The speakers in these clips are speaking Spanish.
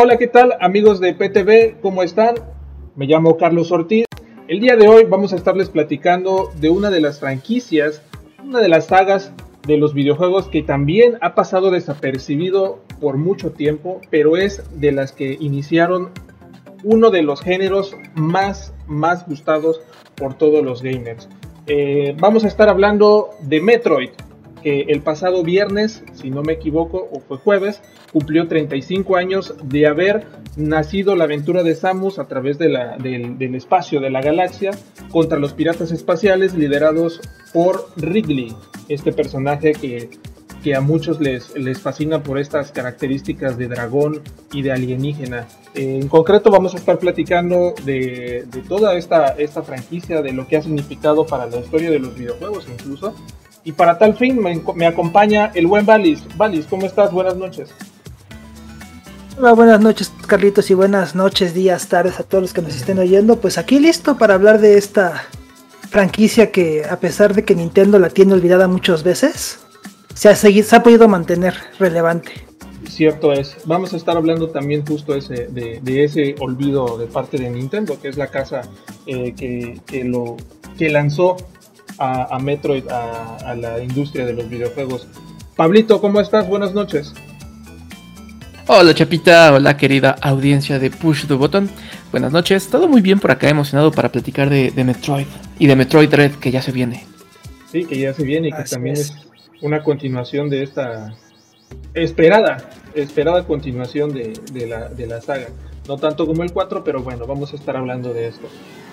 Hola, ¿qué tal amigos de PTV? ¿Cómo están? Me llamo Carlos Ortiz. El día de hoy vamos a estarles platicando de una de las franquicias, una de las sagas de los videojuegos que también ha pasado desapercibido por mucho tiempo, pero es de las que iniciaron uno de los géneros más, más gustados por todos los gamers. Eh, vamos a estar hablando de Metroid, que el pasado viernes, si no me equivoco, o fue jueves, cumplió 35 años de haber nacido la aventura de Samus a través del, espacio de la galaxia contra los piratas espaciales liderados por Wrigley, este personaje que, a muchos les, les fascina por estas características de dragón y de alienígena. en concreto vamos a estar platicando de, toda esta, esta franquicia, de lo que ha significado para la historia de los videojuegos incluso. Y para tal fin me, me acompaña el buen Valis. Valis, ¿cómo estás? Buenas noches. Hola, buenas noches Carlitos y buenas noches, días, tardes a todos los que nos estén oyendo. Pues aquí listo para hablar de esta franquicia que a pesar de que Nintendo la tiene olvidada muchas veces, se ha, seguido, se ha podido mantener relevante. Cierto es. Vamos a estar hablando también justo ese, de, ese olvido de parte de Nintendo, que es la casa eh, que, lo, que lanzó a, Metroid a, a la industria de los videojuegos. Pablito, ¿cómo estás? Buenas noches. Hola Chapita, hola querida audiencia de Push the Button. Buenas noches, todo muy bien por acá, emocionado para platicar de, Metroid y de Metroid Red que ya se viene. Sí, que ya se viene y que también es. una continuación de esta esperada, esperada continuación de, la, saga. No tanto como el 4, pero bueno, vamos a estar hablando de esto.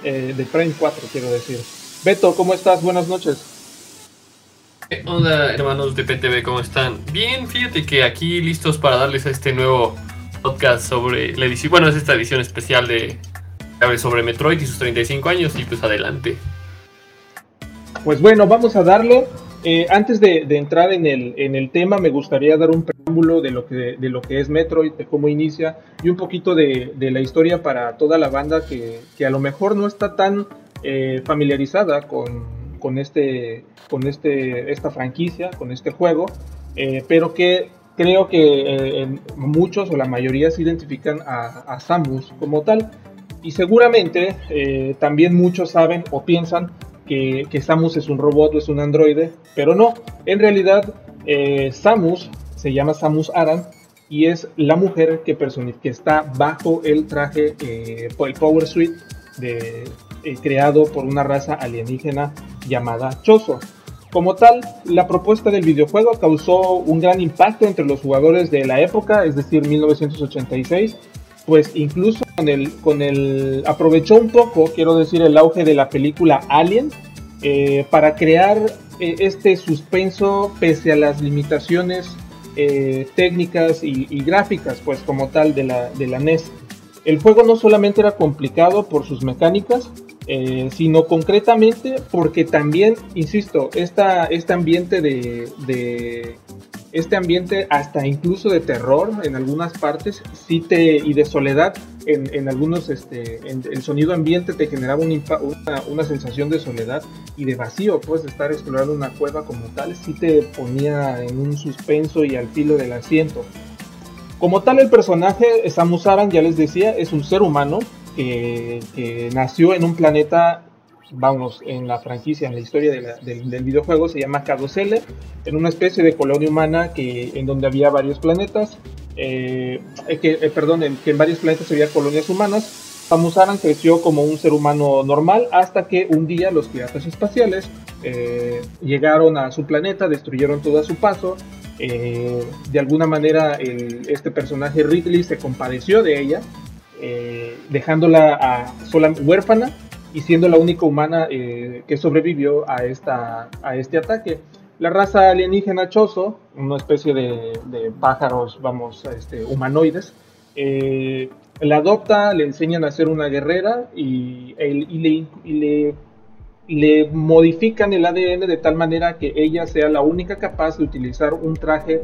Eh, de Prime 4, quiero decir. Beto, ¿cómo estás? Buenas noches. Hola hermanos de PTV, ¿cómo están? Bien, fíjate que aquí listos para darles a este nuevo podcast sobre la edición, bueno, es esta edición especial de sobre Metroid y sus 35 años y pues adelante. Pues bueno, vamos a darlo. Eh, antes de, entrar en el, en el tema, me gustaría dar un preámbulo de lo que, de lo que es Metroid, de cómo inicia y un poquito de, la historia para toda la banda que, a lo mejor no está tan eh, familiarizada con, con, este, con este, esta franquicia, con este juego, eh, pero que creo que eh, muchos o la mayoría se identifican a, Samus como tal. Y seguramente eh, también muchos saben o piensan que, Samus es un robot o es un androide, pero no. En realidad, Samus se llama Samus Aran y es la mujer que, que está bajo el traje, el Power Suite de, creado por una raza alienígena llamada Chozo. Como tal, la propuesta del videojuego causó un gran impacto entre los jugadores de la época, es decir, 1986, pues incluso con el, con el aprovechó un poco, quiero decir, el auge de la película Alien eh, para crear eh, este suspenso pese a las limitaciones eh, técnicas y, y, gráficas, pues como tal de la, de la NES. El juego no solamente era complicado por sus mecánicas, eh, sino concretamente porque también, insisto, este ambiente de, este ambiente hasta incluso de terror en algunas partes y de soledad en, algunos este el sonido ambiente te generaba una, sensación de soledad y de vacío pues estar explorando una cueva como tal sí te ponía en un suspenso y al filo del asiento. Como tal el personaje Samus Aran ya les decía es un ser humano que, nació en un planeta, vamos, en la franquicia, en la historia del, videojuego, se llama Caroselle, en una especie de colonia humana que, en donde había varios planetas, eh, eh, que, eh, perdón, en, que en varios planetas había colonias humanas. Samus Aran creció como un ser humano normal hasta que un día los piratas espaciales llegaron a su planeta, destruyeron todo a su paso. de alguna manera este personaje Ridley se compadeció de ella eh, dejándola a huérfana y siendo la única humana eh, que sobrevivió a, esta, a este ataque. La raza alienígena Chozo, una especie de, pájaros, vamos, este, humanoides, eh, la adopta, le enseñan a ser una guerrera y, le, le, le, modifican el ADN de tal manera que ella sea la única capaz de utilizar un traje,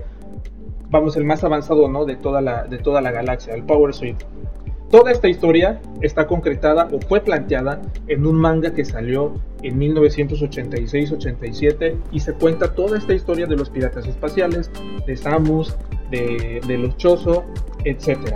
vamos, el más avanzado ¿no? de, toda la, de toda la galaxia, el Power Suite. Toda esta historia está concretada o fue planteada en un manga que salió en 1986-87 y se cuenta toda esta historia de los piratas espaciales, de Samus, de, los Chozo, etc.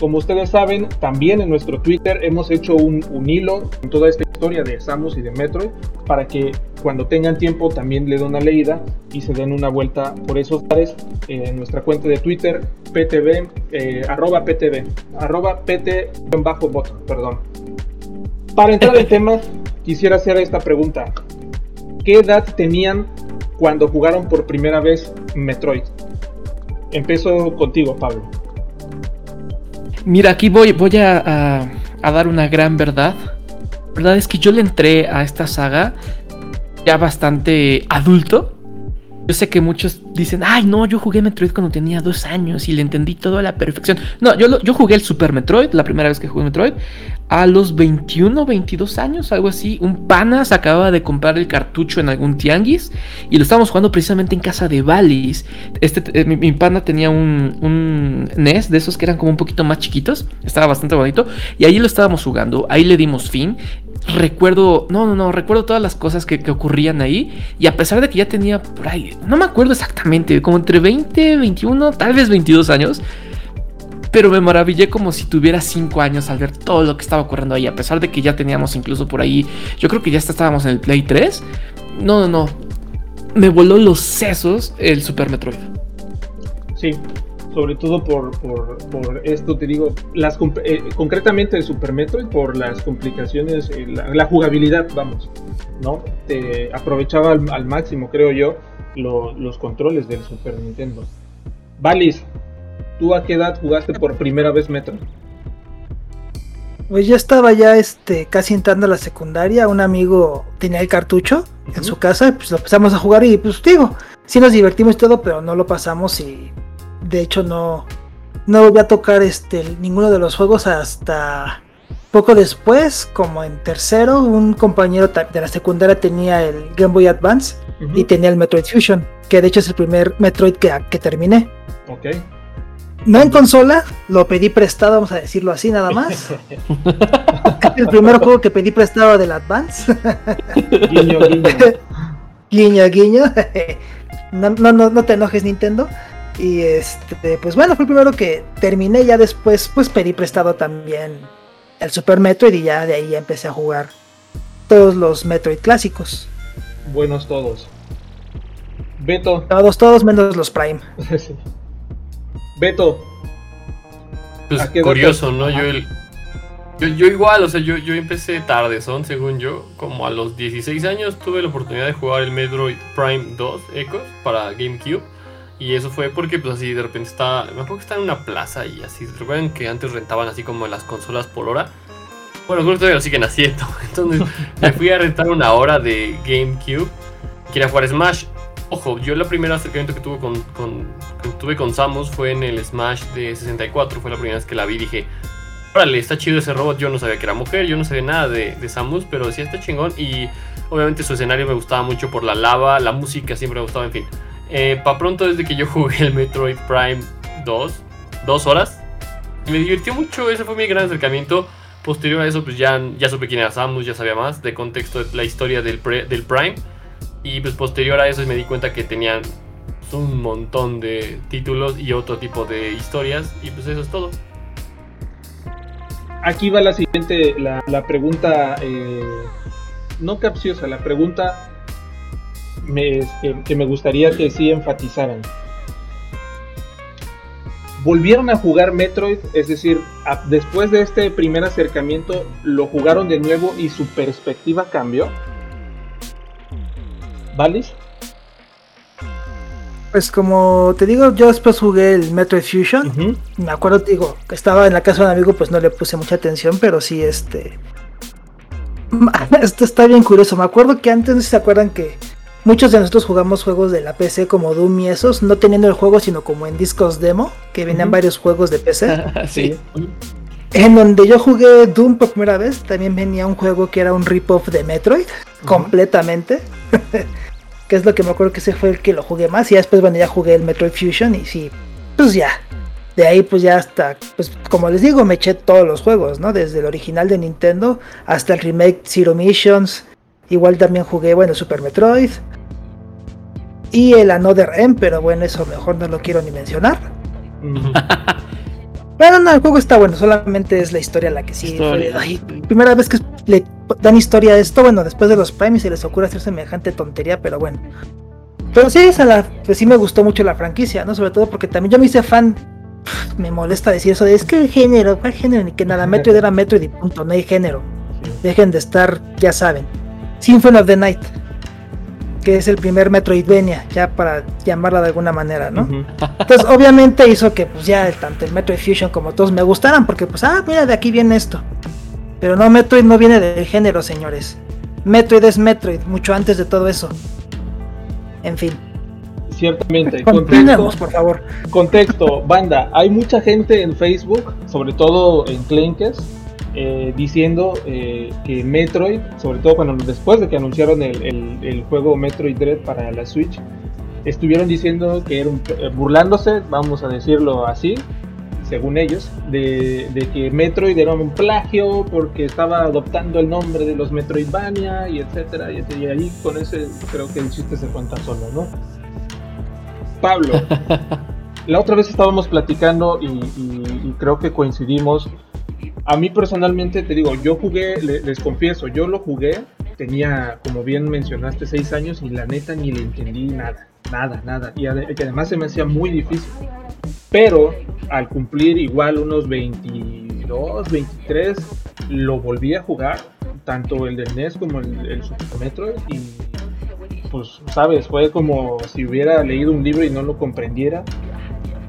Como ustedes saben, también en nuestro Twitter hemos hecho un, hilo en toda esta historia de Samus y de Metroid para que cuando tengan tiempo también le den una leída y se den una vuelta por esos lares en nuestra cuenta de Twitter, ptv, eh, arroba ptv, arroba pt-bot, perdón. Para entrar en tema, quisiera hacer esta pregunta. ¿Qué edad tenían cuando jugaron por primera vez Metroid? Empiezo contigo, Pablo. Mira, aquí voy, voy a, dar una gran verdad. La verdad es que yo le entré a esta saga ya bastante adulto. Yo sé que muchos dicen, ay no, yo jugué Metroid cuando tenía dos años y le entendí todo a la perfección. No, yo, yo jugué el Super Metroid, la primera vez que jugué Metroid, a los 21, 22 años, algo así. Un pana se acababa de comprar el cartucho en algún tianguis y lo estábamos jugando precisamente en casa de Valis. Este, eh, mi, pana tenía un, un, NES de esos que eran como un poquito más chiquitos, estaba bastante bonito y ahí lo estábamos jugando, ahí le dimos fin recuerdo, no, no, no, recuerdo todas las cosas que, ocurrían ahí. Y a pesar de que ya tenía por ahí, no me acuerdo exactamente, como entre 20, 21, tal vez 22 años. Pero me maravillé como si tuviera 5 años al ver todo lo que estaba ocurriendo ahí. A pesar de que ya teníamos incluso por ahí, yo creo que ya estábamos en el Play 3. No, no, no. Me voló los sesos el Super Metroid. Sí, sobre todo por, por, esto, te digo, las eh, concretamente el Super Metroid, por las complicaciones, eh, la, jugabilidad, vamos, ¿no? Te aprovechaba al, máximo, creo yo, los controles del Super Nintendo. Valis, ¿tú a qué edad jugaste por primera vez Metroid? Pues yo estaba ya este, casi entrando a la secundaria, un amigo tenía el cartucho en su casa, pues lo empezamos a jugar y pues digo, sí nos divertimos y todo, pero no lo pasamos y de hecho no, no voy a tocar este, ninguno de los juegos hasta poco después, como en tercero, un compañero de la secundaria tenía el Game Boy Advance y tenía el Metroid Fusion, que de hecho es el primer Metroid que, que terminé. Ok. No en consola, lo pedí prestado, vamos a decirlo así nada más. el primer juego que pedí prestado del Advance. guiño, guiño. guiño, guiño. no, no, no te enojes, Nintendo. Y este, pues bueno, fue el primero que terminé. Ya después, pues pedí prestado también el Super Metroid y ya de ahí empecé a jugar todos los Metroid clásicos. Buenos todos. Beto. Todos, todos menos los Prime. Beto. Pues curioso, ¿no? Yo, yo, igual, o sea, yo, yo empecé tarde, son según yo, como a los 16 años tuve la oportunidad de jugar el Metroid Prime 2 Echoes para GameCube. Y eso fue porque, pues así, de repente estaba. Me acuerdo que estaba en una plaza y así. ¿Recuerdan que antes rentaban así como las consolas por hora? Bueno, creo que todavía lo siguen haciendo. Entonces, me fui a rentar una hora de GameCube. Quería jugar Smash. Ojo, yo la primera acercamiento que tuve con, que tuve con Samus fue en el Smash de 64. Fue la primera vez que la vi. Dije, órale, está chido ese robot. Yo no sabía que era mujer, yo no sabía nada de, de Samus, pero decía, está chingón. Y obviamente su escenario me gustaba mucho por la lava, la música siempre me gustaba, en fin. Eh, para pronto desde que yo jugué el Metroid Prime 2, dos horas, me divirtió mucho, ese fue mi gran acercamiento. Posterior a eso, pues ya, ya supe quién era Samus, ya sabía más de contexto de la historia del, del Prime. Y pues posterior a eso me di cuenta que tenían un montón de títulos y otro tipo de historias. Y pues eso es todo. Aquí va la siguiente, la, pregunta, eh, no capciosa, la pregunta que, me gustaría que sí enfatizaran. Volvieron a jugar Metroid, es decir, después de este primer acercamiento, lo jugaron de nuevo y su perspectiva cambió. ¿Valis? Pues como te digo, yo después jugué el Metroid Fusion. Me acuerdo, digo, que estaba en la casa de un amigo, pues no le puse mucha atención, pero sí, este... Esto está bien curioso. Me acuerdo que antes, no se acuerdan que Muchos de nosotros jugamos juegos de la PC como Doom y esos, no teniendo el juego, sino como en discos demo, que venían varios juegos de PC. sí. En donde yo jugué Doom por primera vez, también venía un juego que era un rip-off de Metroid, completamente. que es lo que me acuerdo que ese fue el que lo jugué más. Y después, bueno, ya jugué el Metroid Fusion y sí, pues ya. De ahí, pues ya hasta, pues como les digo, me eché todos los juegos, ¿no? Desde el original de Nintendo hasta el remake Zero Missions. Igual también jugué, bueno, Super Metroid y el Another M, pero bueno, eso mejor no lo quiero ni mencionar. Bueno, no, el juego está bueno, solamente es la historia la que sí. Fue- ay, primera vez que le dan historia a esto, bueno, después de los Prime se les ocurre hacer semejante tontería, pero bueno. Pero sí, esa la, pues sí me gustó mucho la franquicia, ¿no? Sobre todo porque también yo me hice fan. pff, Me molesta decir eso de es que el género, ¿cuál género? Ni que nada, Metroid era Metroid y punto, no hay género. Dejen de estar, ya saben. Symphony of the Night, que es el primer Metroidvania, ya para llamarla de alguna manera, ¿no? Entonces, obviamente hizo que pues ya tanto el Metroid Fusion como todos me gustaran, porque pues, ah, mira, de aquí viene esto. Pero no, Metroid no viene del género, señores. Metroid es Metroid, mucho antes de todo eso. En fin, Ciertamente. continuemos, Contexto, por favor. contexto, banda. Hay mucha gente en Facebook, sobre todo en Klenkes, eh, diciendo eh, que Metroid, sobre todo cuando después de que anunciaron el, el- el juego Metroid Dread para la Switch, estuvieron diciendo que era un, eh, burlándose, vamos a decirlo así, según ellos, de, de que Metroid era un plagio porque estaba adoptando el nombre de los Metroidvania y etcétera, y, y ahí con ese creo que el chiste se cuenta solo, ¿no? Pablo, la otra vez estábamos platicando y, y- y creo que coincidimos. A mí personalmente te digo, yo jugué, le- les confieso, yo lo jugué, tenía, como bien mencionaste, seis años y la neta ni le entendí nada, nada, nada. Y que además se me hacía muy difícil. Pero al cumplir igual unos 22, 23, lo volví a jugar, tanto el del NES como el, el Super Metroid, y pues, sabes, fue como si hubiera leído un libro y no lo comprendiera.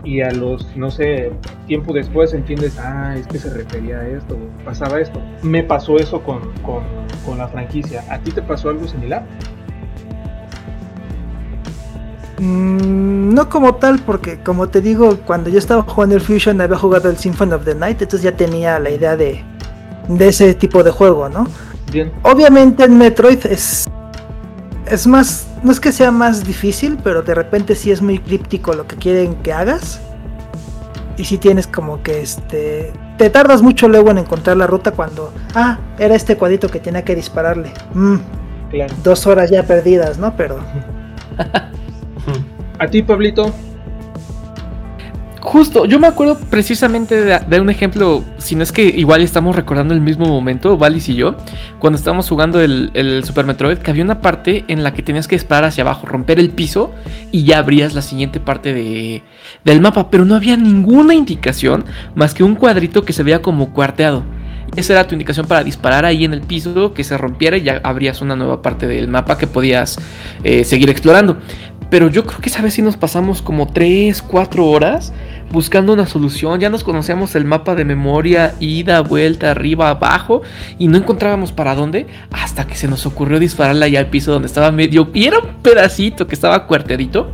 Y a los, no sé, tiempo después entiendes, ah, es que se refería a esto, pasaba esto. Me pasó eso con, con, con la franquicia. ¿A ti te pasó algo similar? Mm, no como tal, porque como te digo, cuando yo estaba jugando el Fusion había jugado el Symphony of the Night, entonces ya tenía la idea de, de ese tipo de juego, ¿no? Bien. Obviamente en Metroid es es más no es que sea más difícil, pero de repente sí es muy críptico lo que quieren que hagas. Y si tienes como que este te tardas mucho luego en encontrar la ruta cuando ah, era este cuadrito que tenía que dispararle. Mm, Claro. dos horas ya perdidas, ¿no? Pero ¿A ti, Pablito? Justo, yo me acuerdo precisamente de, un ejemplo, si no es que igual estamos recordando el mismo momento, Valis y yo, cuando estábamos jugando el, el Super Metroid, que había una parte en la que tenías que disparar hacia abajo, romper el piso y ya abrías la siguiente parte de, del mapa, pero no había ninguna indicación más que un cuadrito que se veía como cuarteado. Esa era tu indicación para disparar ahí en el piso, que se rompiera y ya abrías una nueva parte del mapa que podías eh, seguir explorando. Pero yo creo que esa vez sí nos pasamos como 3, 4 horas buscando una solución. Ya nos conocíamos el mapa de memoria, ida, vuelta, arriba, abajo, y no encontrábamos para dónde hasta que se nos ocurrió dispararla allá al piso donde estaba medio. Y era un pedacito que estaba cuarteadito.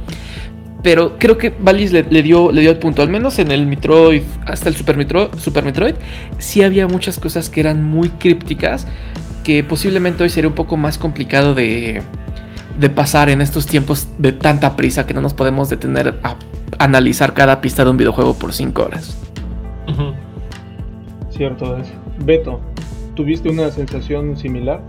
Pero creo que Valis le, dio, le dio el punto. Al menos en el Metroid, hasta el Super Metroid, Super Metroid, sí había muchas cosas que eran muy crípticas. Que posiblemente hoy sería un poco más complicado de, de pasar en estos tiempos de tanta prisa que no nos podemos detener a analizar cada pista de un videojuego por 5 horas. Cierto es. Beto, ¿tuviste una sensación similar?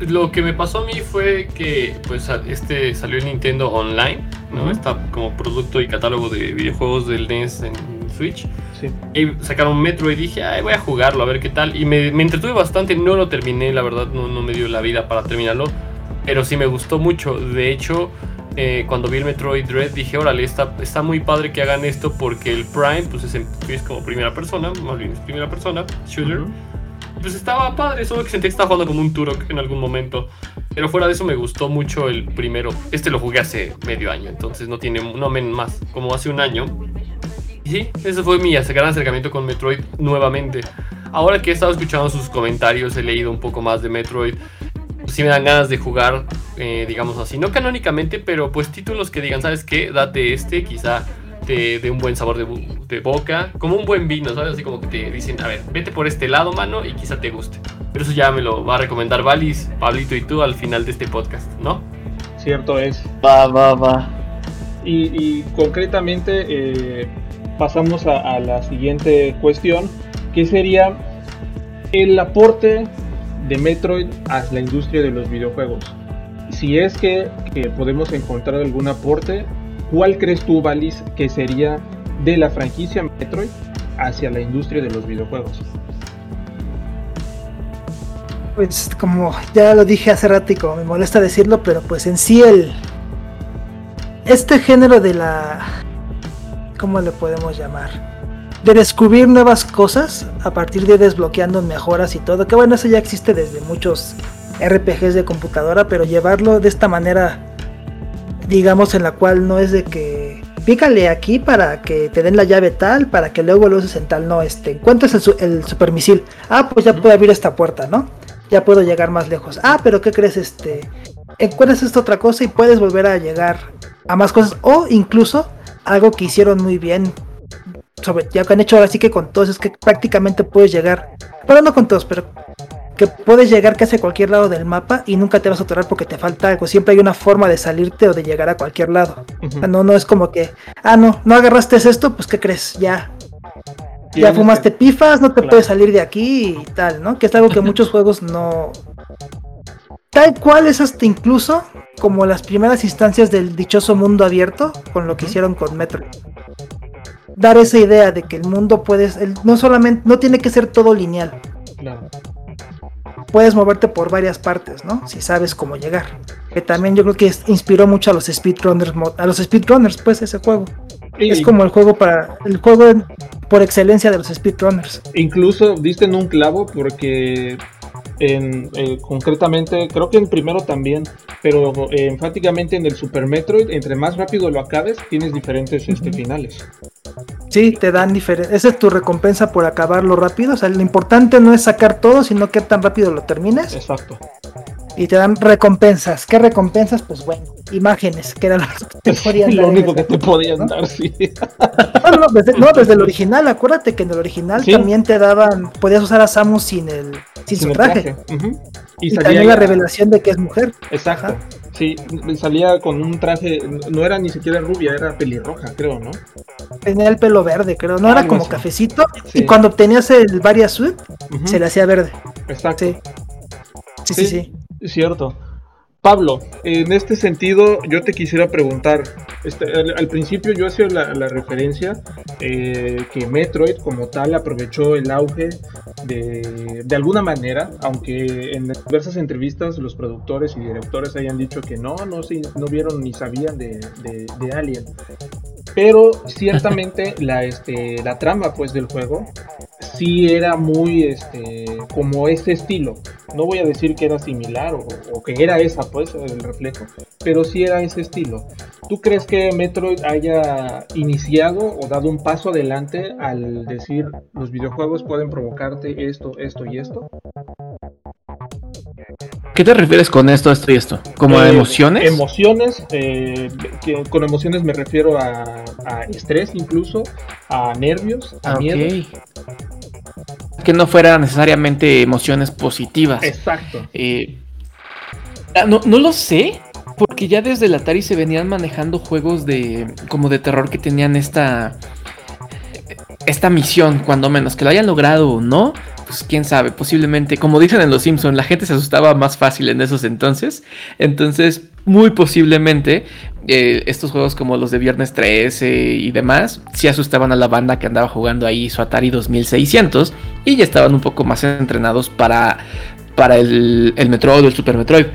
Lo que me pasó a mí fue que pues este salió en Nintendo Online, ¿no? Ujú. Está como producto y catálogo de videojuegos del NES en Switch. Sí. Y sacaron Metro y dije, ay, voy a jugarlo, a ver qué tal. Y me, me entretuve bastante, no lo terminé, la verdad, no, no me dio la vida para terminarlo. Pero sí me gustó mucho. De hecho, eh, cuando vi el Metroid Dread dije, órale, está, está muy padre que hagan esto porque el Prime pues es, en- es como primera persona, más bien es primera persona, shooter. Ujú. Pues estaba padre, solo que sentí que estaba jugando como un Turok en algún momento. Pero fuera de eso me gustó mucho el primero. Este lo jugué hace medio año, entonces no tiene, no men más, como hace un año. Y sí, ese fue mi gran acercamiento con Metroid nuevamente. Ahora que he estado escuchando sus comentarios, he leído un poco más de Metroid. Sí me dan ganas de jugar, eh, digamos así, no canónicamente, pero pues títulos que digan, ¿sabes qué? Date este, quizá te dé un buen sabor de, boca, como un buen vino, ¿sabes? Así como que te dicen, a ver, vete por este lado, mano, y quizá te guste. Pero eso ya me lo va a recomendar Valis, Pablito y tú al final de este podcast, ¿no? Cierto es. Va, va, va. Y, y concretamente eh, pasamos a, a la siguiente cuestión, que sería el aporte de Metroid a la industria de los videojuegos. Si es que, podemos encontrar algún aporte, ¿cuál crees tú, Valis, que sería de la franquicia Metroid hacia la industria de los videojuegos? Pues como ya lo dije hace rato y como me molesta decirlo, pero pues en sí el... Este género de la... ¿Cómo le podemos llamar? De descubrir nuevas cosas a partir de desbloqueando mejoras y todo. Que bueno, eso ya existe desde muchos RPGs de computadora, pero llevarlo de esta manera, digamos, en la cual no es de que pícale aquí para que te den la llave tal, para que luego lo uses en tal, no, este, encuentras el, su el supermisil, ah, pues ya puedo abrir esta puerta, ¿no? Ya puedo llegar más lejos. Ah, pero ¿qué crees? Este, encuentras esta otra cosa y puedes volver a llegar a más cosas, o incluso algo que hicieron muy bien, sobre, ya que han hecho ahora sí que con todos, es que prácticamente puedes llegar, bueno, no con todos, pero que puedes llegar casi a cualquier lado del mapa y nunca te vas a atorar porque te falta algo. Siempre hay una forma de salirte o de llegar a cualquier lado. Uh -huh. No, no es como que, ah, no, no agarraste esto, pues ¿qué crees? Ya. Ya fumaste pifas, no te claro. puedes salir de aquí y tal, ¿no? Que es algo que muchos juegos no. Tal cual es hasta incluso como las primeras instancias del dichoso mundo abierto, con lo que uh -huh. hicieron con Metro. Dar esa idea de que el mundo puedes, el, no solamente, no tiene que ser todo lineal. Claro puedes moverte por varias partes, ¿no? Si sabes cómo llegar. Que también yo creo que inspiró mucho a los speedrunners, a los speedrunners, pues ese juego. Y, es como el juego para el juego por excelencia de los speedrunners. Incluso diste en un clavo porque en, eh, concretamente, creo que en primero también, pero eh, enfáticamente en el Super Metroid, entre más rápido lo acabes, tienes diferentes uh -huh. este, finales. Sí, te dan diferentes. Esa es tu recompensa por acabarlo rápido. O sea, lo importante no es sacar todo, sino que tan rápido lo termines. Exacto. Y te dan recompensas. ¿Qué recompensas? Pues bueno, imágenes, que era lo que te podían dar. Lo único que te podían ¿no? dar, sí. No, no, desde, no, desde el original. Acuérdate que en el original ¿Sí? también te daban. Podías usar a Samus sin el, sin, sin su traje. traje. Uh -huh. Y, y también la revelación de que es mujer. Exacto. Ajá. Sí, salía con un traje, no era ni siquiera rubia, era pelirroja, creo, ¿no? Tenía el pelo verde, creo, no ah, era como cafecito. Sí. Y cuando obtenías el Varia Suit, uh -huh. se le hacía verde. Exacto. Sí, sí, sí. sí. sí. Cierto. Pablo, en este sentido yo te quisiera preguntar, este, al, principio yo hacía la, la referencia eh, que Metroid como tal aprovechó el auge de, de, alguna manera, aunque en diversas entrevistas los productores y directores hayan dicho que no, no, no vieron ni sabían de, de, de Alien. Pero ciertamente la, este, la trama pues del juego sí era muy este como ese estilo. No voy a decir que era similar o, o, que era esa pues el reflejo, pero sí era ese estilo. ¿Tú crees que Metroid haya iniciado o dado un paso adelante al decir los videojuegos pueden provocarte esto, esto y esto? ¿Qué te refieres con esto, esto y esto? ¿Como eh, emociones? Emociones, eh, que con emociones me refiero a, a, estrés incluso, a nervios, a okay. miedo. Que no fueran necesariamente emociones positivas. Exacto. Eh, no, no lo sé, porque ya desde el Atari se venían manejando juegos de como de terror que tenían esta esta misión, cuando menos que lo hayan logrado o no, pues quién sabe, posiblemente, como dicen en Los Simpson, la gente se asustaba más fácil en esos entonces. Entonces, muy posiblemente, eh, estos juegos como los de Viernes 13 y demás, sí asustaban a la banda que andaba jugando ahí su Atari 2600 y ya estaban un poco más entrenados para, para el, el Metroid o el Super Metroid.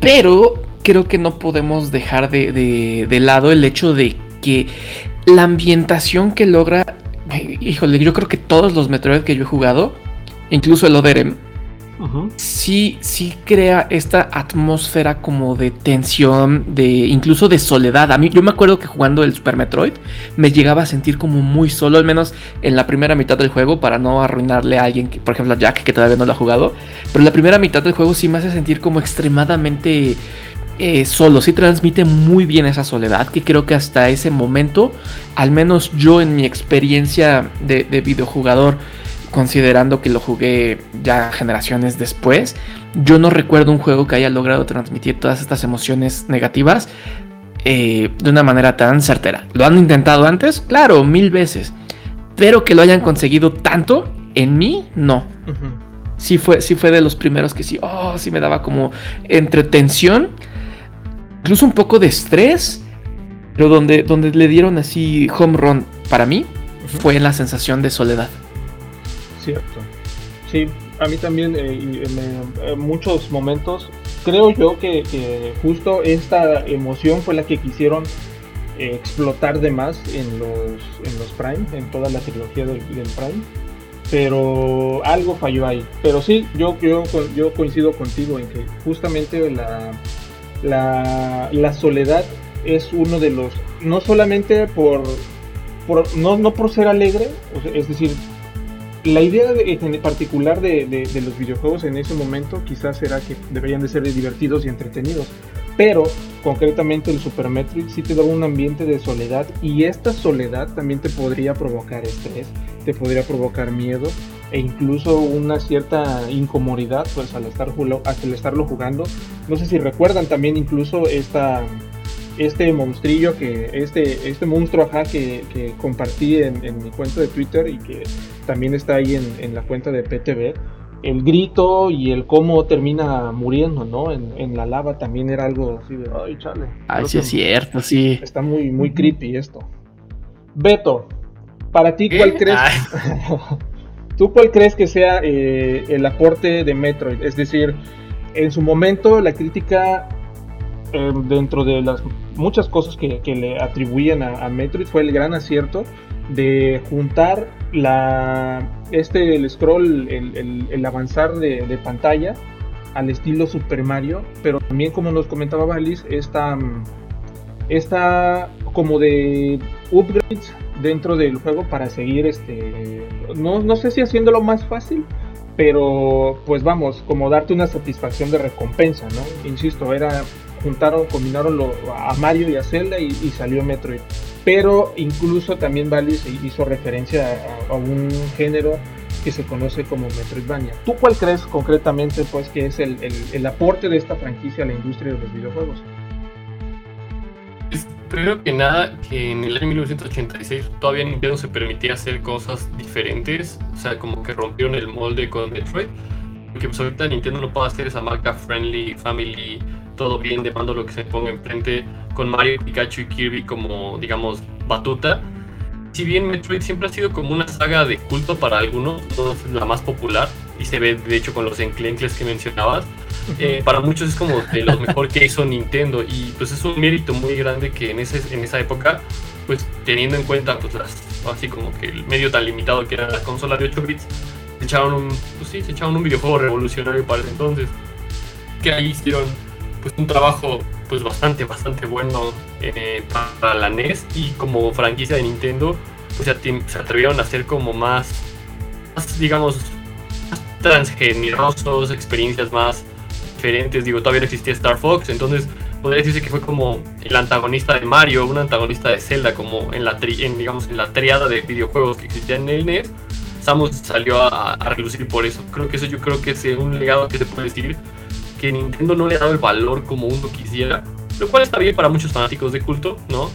Pero creo que no podemos dejar de, de, de lado el hecho de que la ambientación que logra híjole, yo creo que todos los Metroid que yo he jugado, incluso el Oderem, sí, sí crea esta atmósfera como de tensión, de incluso de soledad. A mí, yo me acuerdo que jugando el Super Metroid me llegaba a sentir como muy solo, al menos en la primera mitad del juego, para no arruinarle a alguien, que, por ejemplo a Jack, que todavía no lo ha jugado. Pero la primera mitad del juego sí me hace sentir como extremadamente eh, solo, sí transmite muy bien esa soledad, que creo que hasta ese momento, al menos yo en mi experiencia de, de videojugador, considerando que lo jugué ya generaciones después, yo no recuerdo un juego que haya logrado transmitir todas estas emociones negativas eh, de una manera tan certera. ¿Lo han intentado antes? Claro, mil veces. Pero que lo hayan conseguido tanto, en mí, no. Uh -huh. Sí fue, sí fue de los primeros que sí, oh, sí me daba como entretención incluso un poco de estrés, Pero donde, donde le dieron así home run para mí fue la sensación de soledad. Cierto. Sí, a mí también eh, en muchos momentos creo yo que, justo esta emoción fue la que quisieron eh, explotar de más en los, en los Prime, en toda la trilogía del, Prime. Pero algo falló ahí. Pero sí, yo, yo, yo coincido contigo en que justamente la, la, la soledad es uno de los, no solamente por, por no, no por ser alegre, es decir, la idea en particular de, los videojuegos en ese momento quizás era que deberían de ser divertidos y entretenidos, pero concretamente el Super Metroid sí te da un ambiente de soledad y esta soledad también te podría provocar estrés, te podría provocar miedo e incluso una cierta incomodidad pues al, estar, al estarlo jugando. No sé si recuerdan también incluso esta este monstrillo que, este, este monstruo ajá que, que compartí en, mi cuenta de Twitter y que también está ahí en, la cuenta de PTV, el grito y el cómo termina muriendo, ¿no? En, la lava también era algo así de, ay, chale. Ay, sí es cierto, sí. Está muy, muy creepy esto. Beto, para ti, ¿cuál crees? ¿Tú cuál crees que sea eh, el aporte de Metroid? Es decir, en su momento la crítica eh, dentro de las muchas cosas que, le atribuían a, Metroid fue el gran acierto de juntar la este el scroll el, avanzar de, pantalla al estilo Super Mario pero también como nos comentaba Valis esta esta como de upgrades dentro del juego para seguir este no, no sé si haciéndolo más fácil pero pues vamos como darte una satisfacción de recompensa no insisto era juntaron, combinaron a Mario y a Zelda y, salió Metroid. Pero incluso también Valis hizo referencia a, un género que se conoce como Metroidvania. ¿Tú cuál crees concretamente pues que es el, aporte de esta franquicia a la industria de los videojuegos? Primero que nada, que en el año 1986 todavía Nintendo se permitía hacer cosas diferentes, o sea, como que rompieron el molde con Metroid, porque pues ahorita Nintendo no puede hacer esa marca friendly, family, todo bien de mando lo que se ponga enfrente con Mario, Pikachu y Kirby como, digamos, batuta. Si bien Metroid siempre ha sido como una saga de culto para algunos, no es la más popular, y se ve de hecho con los enclencles que mencionabas, eh, para muchos es como de lo mejor que hizo Nintendo, y pues es un mérito muy grande que en, ese, en esa época, pues teniendo en cuenta pues las, así como que el medio tan limitado que era la consola de 8 bits, se echaron un, pues sí, se echaron un videojuego revolucionario para ese entonces, que ahí hicieron pues un trabajo pues bastante, bastante bueno eh, para la NES y como franquicia de Nintendo pues se atrevieron a hacer como más, digamos, más transgenerosos, experiencias más diferentes. Digo, todavía no existía Star Fox, entonces podría decirse que fue como el antagonista de Mario, un antagonista de Zelda, como en la, en, digamos, en la triada de videojuegos que existía en el NES. Samus salió a, a relucir por eso. Creo que eso yo creo que es un legado que se puede decir que Nintendo no le ha dado el valor como uno quisiera, lo cual está bien para muchos fanáticos de culto, ¿no?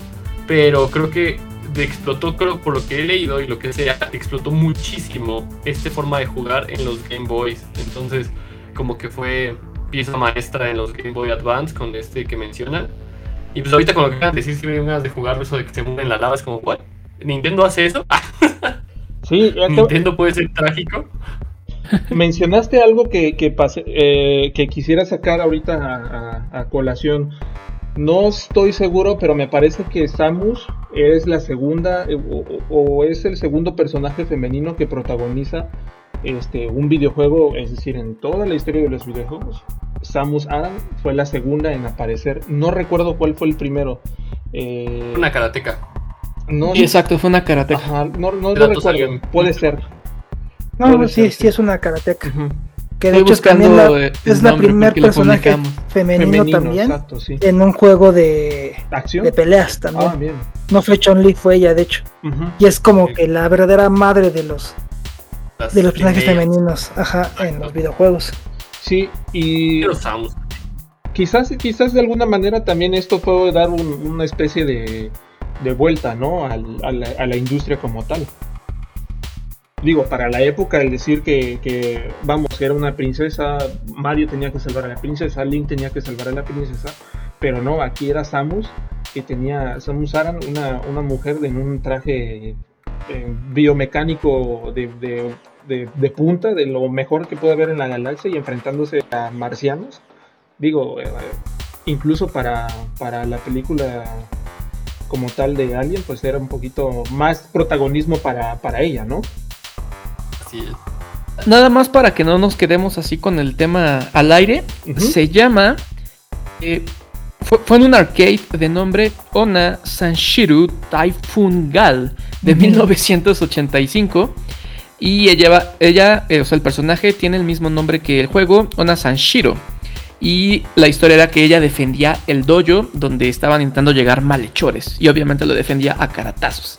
Pero creo que explotó, creo por lo que he leído y lo que sea, explotó muchísimo esta forma de jugar en los Game Boys. Entonces, como que fue pieza maestra en los Game Boy Advance con este que mencionan. Y pues ahorita con lo que acaban de decir, si me ganas de jugarlo, eso de que se mueven la lava, es como, ¿what? ¿Nintendo hace eso? sí, ¿Nintendo puede ser trágico? Mencionaste algo que, que, eh, que quisiera sacar ahorita a, colación. No estoy seguro, pero me parece que Samus es la segunda eh, o, es el segundo personaje femenino que protagoniza este, un videojuego, es decir, en toda la historia de los videojuegos. Samus Aran fue la segunda en aparecer. No recuerdo cuál fue el primero. Eh, una karateca. No, exacto, fue una karateca. no, no lo recuerdo. Puede ser. No, sí, sí es una karateca. Que de hecho también es la primer personaje femenino, también en un juego de, de peleas también. Ah, no fue Chun-Li, fue ella de hecho. Y es como que la verdadera madre de los de los personajes femeninos, ajá, en los videojuegos. Sí, y quizás quizás de alguna manera también esto puede dar una especie de, de vuelta, ¿no? a la industria como tal digo, para la época, el decir que, que, vamos, que era una princesa, Mario tenía que salvar a la princesa, Link tenía que salvar a la princesa, pero no, aquí era Samus que tenía Samus Aran, una, una mujer en un traje eh, biomecánico de, de, de, punta, de lo mejor que puede haber en la galaxia y enfrentándose a marcianos. Digo, eh, incluso para, para la película como tal de Alien, pues era un poquito más protagonismo para, para ella, ¿no? Así es. Nada más para que no nos quedemos así con el tema al aire. Se llama. eh, fue, fue en un arcade de nombre Ona Sanshiru Typhoon Gal de Ujú. 1985. Y ella, va- ella eh, o sea, el personaje tiene el mismo nombre que el juego, Ona Sanshiro. Y la historia era que ella defendía el dojo donde estaban intentando llegar malhechores. Y obviamente lo defendía a caratazos.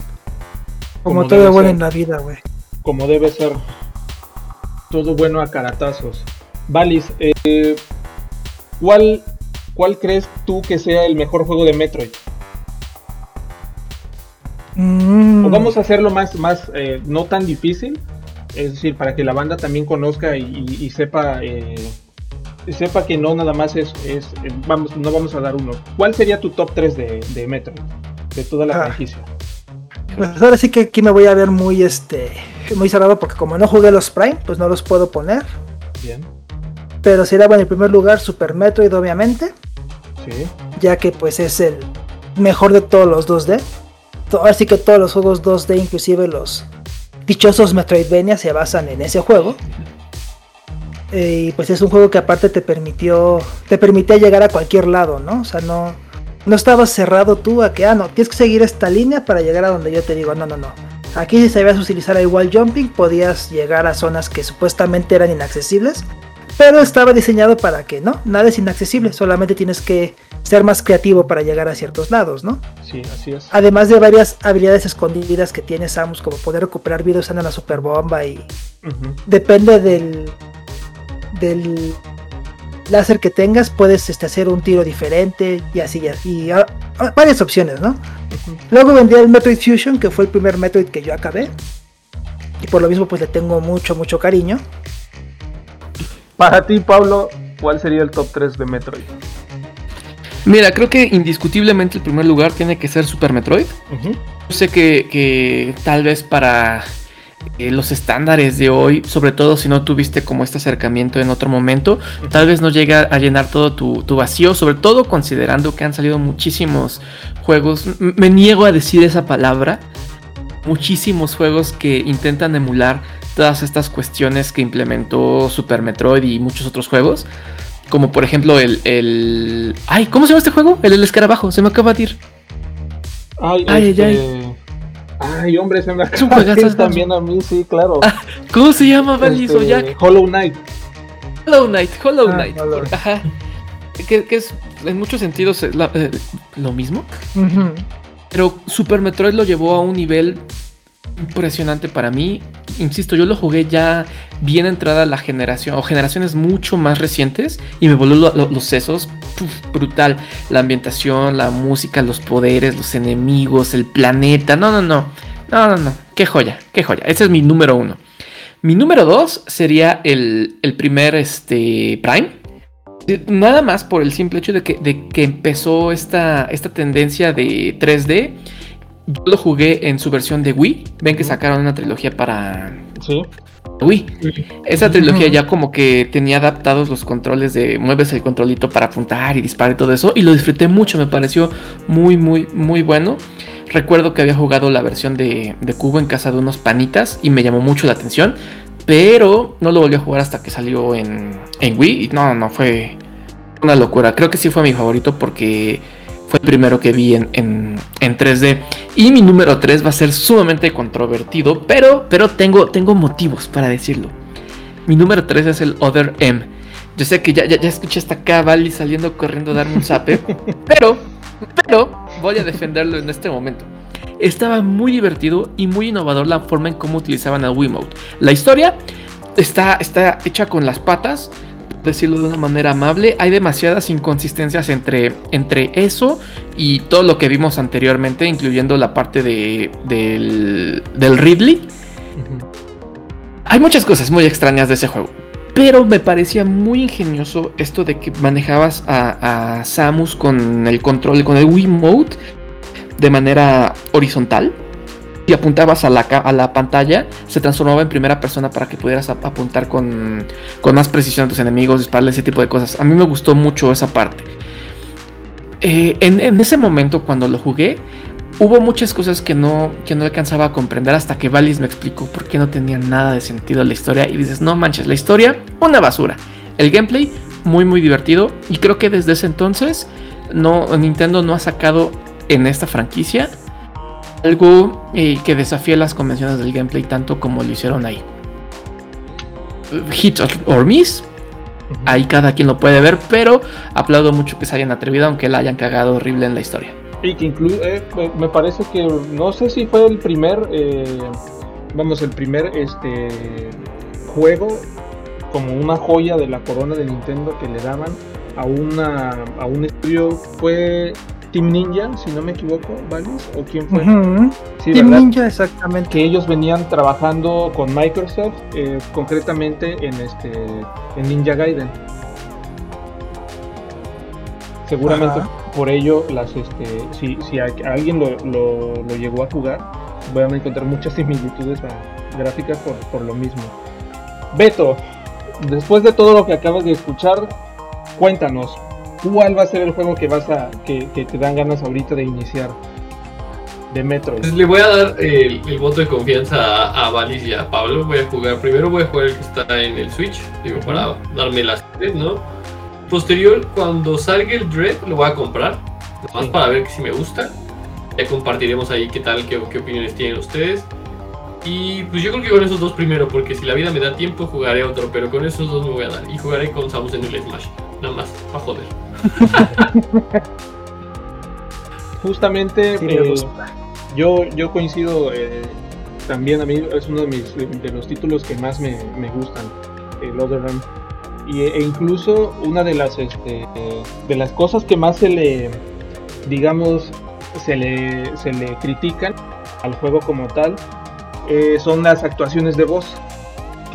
Como, Como todo bueno en la vida, güey. Como debe ser. Todo bueno a caratazos. Valis, eh, ¿cuál, ¿cuál crees tú que sea el mejor juego de Metroid? Mm, O vamos a hacerlo más, más eh, no tan difícil, es decir, para que la banda también conozca y, y- y sepa, eh, sepa que no nada más es, es, vamos, no vamos a dar uno. ¿Cuál sería tu top 3 de, de Metroid? De toda la Ah. franquicia. Pues ahora sí que aquí me voy a ver muy este muy cerrado porque como no jugué los Prime, pues no los puedo poner. Bien, Pero sería bueno en primer lugar Super Metroid, obviamente, sí. ya que pues es el mejor de todos los 2D. To- Ahora sí que todos los juegos 2D, inclusive los dichosos Metroidvania, se basan en ese juego. Eh, y pues es un juego que aparte te permitió, te permitía llegar a cualquier lado, ¿no? O sea, no, no estabas cerrado tú a que, ah, no, tienes que seguir esta línea para llegar a donde yo te digo, no, no, no. Aquí si sabías utilizar el wall jumping, podías llegar a zonas que supuestamente eran inaccesibles, pero estaba diseñado para que, ¿no? Nada es inaccesible, solamente tienes que ser más creativo para llegar a ciertos lados, ¿no? Sí, así es. Además de varias habilidades escondidas que tiene Samus, como poder recuperar vida usando la super bomba y depende del del láser que tengas, puedes este, hacer un tiro diferente y así, y, así, y, ah, ah, varias opciones, ¿no? Luego vendría el Metroid Fusion, que fue el primer Metroid que yo acabé. Y por lo mismo pues le tengo mucho, mucho cariño. Para ti, Pablo, ¿cuál sería el top 3 de Metroid? Mira, creo que indiscutiblemente el primer lugar tiene que ser Super Metroid. Yo sé que, que tal vez para eh, los estándares de hoy, sobre todo si no tuviste como este acercamiento en otro momento, tal vez no llega a llenar todo tu, tu vacío, sobre todo considerando que han salido muchísimos juegos, m- me niego a decir esa palabra, muchísimos juegos que intentan emular todas estas cuestiones que implementó Super Metroid y muchos otros juegos. Como por ejemplo el, el... Ay, ¿cómo se llama este juego? El del escarabajo, se me acaba de ir. Ay, Ay, este... ay, ay. hombre, se me acaba también a mí, sí, claro. Ah, ¿Cómo se llama, Valis Este, Jack? Hollow Knight. Hollow Knight, Hollow Ah, Knight. Hollow. Ajá. Que, que es en muchos sentidos la- eh, lo mismo. Pero Super Metroid lo llevó a un nivel impresionante para mí. Insisto, yo lo jugué ya bien entrada la generación o generaciones mucho más recientes y me voló lo- lo- los sesos. Brutal. La ambientación, la música, los poderes, los enemigos, el planeta. No, no, no. No, no, no. Qué joya, qué joya. Ese es mi número uno. Mi número dos sería el, el primer este, Prime. Nada más por el simple hecho de que, de que empezó esta, esta tendencia de 3D. Yo lo jugué en su versión de Wii. Ven que sacaron una trilogía para Sí. Wii. Esa trilogía ya como que tenía adaptados los controles de mueves el controlito para apuntar y disparar y todo eso. Y lo disfruté mucho, me pareció muy, muy, muy bueno. Recuerdo que había jugado la versión de, de Cubo en casa de unos panitas y me llamó mucho la atención. Pero no lo volví a jugar hasta que salió en, en Wii. Y no, no, fue una locura. Creo que sí fue mi favorito porque fue el primero que vi en, en, en 3D. Y mi número 3 va a ser sumamente controvertido, pero, pero tengo, tengo motivos para decirlo. Mi número 3 es el Other M. Yo sé que ya, ya, ya escuché hasta acá Vali saliendo corriendo a darme un zape, pero, pero voy a defenderlo en este momento. Estaba muy divertido y muy innovador la forma en cómo utilizaban el Wiimote. La historia está, está hecha con las patas, decirlo de una manera amable. Hay demasiadas inconsistencias entre, entre eso y todo lo que vimos anteriormente, incluyendo la parte de, del, Ridley. Hay muchas cosas muy extrañas de ese juego. Pero me parecía muy ingenioso esto de que manejabas a, Samus con el control, con el Wii Mode de manera horizontal. Y apuntabas a la, a la pantalla, se transformaba en primera persona para que pudieras apuntar con, con más precisión a tus enemigos, dispararle ese tipo de cosas. A mí me gustó mucho esa parte. Eh, en, en, ese momento, cuando lo jugué, hubo muchas cosas que no, que no alcanzaba a comprender hasta que Valis me explicó por qué no tenía nada de sentido la historia. Y dices, no manches, la historia, una basura. El gameplay, muy, muy divertido. Y creo que desde ese entonces, no, Nintendo no ha sacado en esta franquicia algo eh, que desafíe las convenciones del gameplay tanto como lo hicieron ahí. Hit or miss, ahí cada quien lo puede ver, pero aplaudo mucho que se hayan atrevido, aunque la hayan cagado horrible en la historia. Y que incluye, eh, me parece que, no sé si fue el primer, eh, vamos, el primer este juego como una joya de la corona de Nintendo que le daban a una a un estudio fue Team Ninja, si no me equivoco, ¿vale? ¿O quién fue? Team Ninja, exactamente. Que ellos venían trabajando con Microsoft, eh, concretamente en este en Ninja Gaiden. Seguramente por ello, las este, si, si alguien lo, lo, llegó a jugar, van a encontrar muchas similitudes gráficas por, por lo mismo. Beto, después de todo lo que acabas de escuchar, cuéntanos, ¿cuál va a ser el juego que vas a que, te dan ganas ahorita de iniciar? De Metro. Pues le voy a dar el, voto de confianza a, a Valis y a Pablo. Voy a jugar, primero voy a jugar el que está en el Switch, digo, para darme las tres, ¿no? Posterior, cuando salga el Dread, lo voy a comprar. Más para ver si me gusta. Ya compartiremos ahí qué tal, qué, qué opiniones tienen ustedes. Y pues yo creo que con esos dos primero, porque si la vida me da tiempo jugaré otro, pero con esos dos me voy a dar. Y jugaré con Samus en el Smash. Nada más, para joder. Justamente eh, yo, yo coincido eh, también a mí es uno de, mis, de los títulos que más me, me gustan, el Other Run e incluso una de las este, de las cosas que más se le digamos se le, se le critican al juego como tal eh, son las actuaciones de voz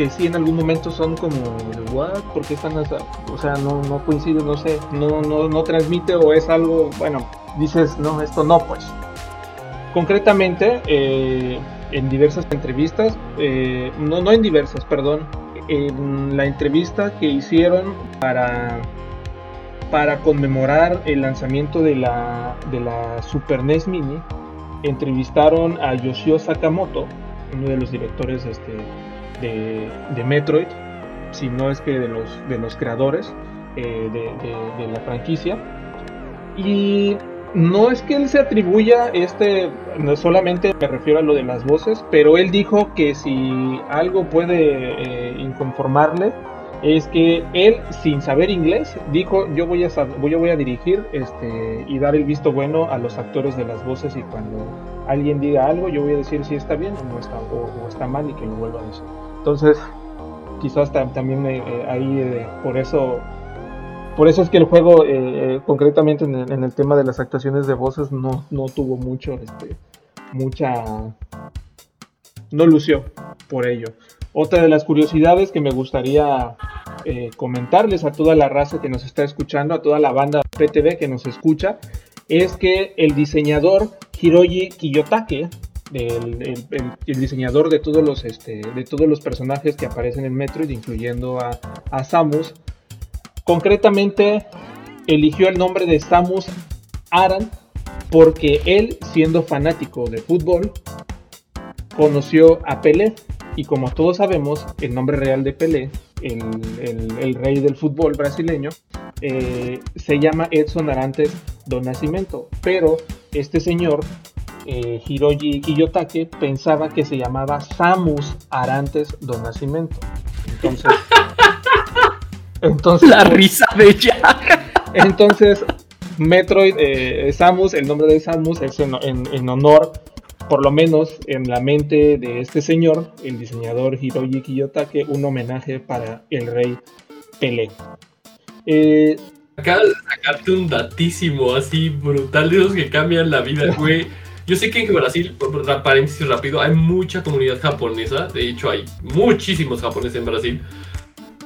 que sí en algún momento son como what ¿por qué están o sea no, no coincide no sé no, no, no transmite o es algo bueno dices no esto no pues concretamente eh, en diversas entrevistas eh, no no en diversas perdón en la entrevista que hicieron para, para conmemorar el lanzamiento de la, de la Super NES Mini, entrevistaron a Yoshio Sakamoto, uno de los directores este, de, Metroid, si no es que de los, de los creadores eh, de, la franquicia. Y no es que él se atribuya este, no solamente me refiero a lo de las voces, pero él dijo que si algo puede eh, inconformarle es que él sin saber inglés dijo yo voy a voy, voy a dirigir este y dar el visto bueno a los actores de las voces y cuando alguien diga algo yo voy a decir si está bien o no está o, está mal y que lo vuelva a decir. Entonces quizás también eh, ahí eh, por eso por eso es que el juego, eh, eh, concretamente en el, tema de las actuaciones de voces, no, no tuvo mucho, este, mucha... no lució por ello. Otra de las curiosidades que me gustaría eh, comentarles a toda la raza que nos está escuchando, a toda la banda PTV que nos escucha, es que el diseñador Hiroji Kiyotake, el, diseñador de todos los este, de todos los personajes que aparecen en Metroid, incluyendo a, Samus, Concretamente, eligió el nombre de Samus Aran porque él, siendo fanático de fútbol, conoció a Pelé. Y como todos sabemos, el nombre real de Pelé, el, rey del fútbol brasileño, eh, se llama Edson Arantes do Nascimento. Pero este señor, eh, Hiroji Kiyotake, pensaba que se llamaba Samus Arantes do Nascimento. Entonces. Entonces, la risa de Entonces, Metroid, eh, Samus, el nombre de Samus es en, honor, por lo menos en la mente de este señor, el diseñador Hiroji Kiyotake, un homenaje para el rey Pelé. Eh, Acabas de sacarte un datísimo así brutal de esos que cambian la vida, güey. Yo sé que en Brasil, paréntesis rápido, hay mucha comunidad japonesa. De hecho, hay muchísimos japoneses en Brasil.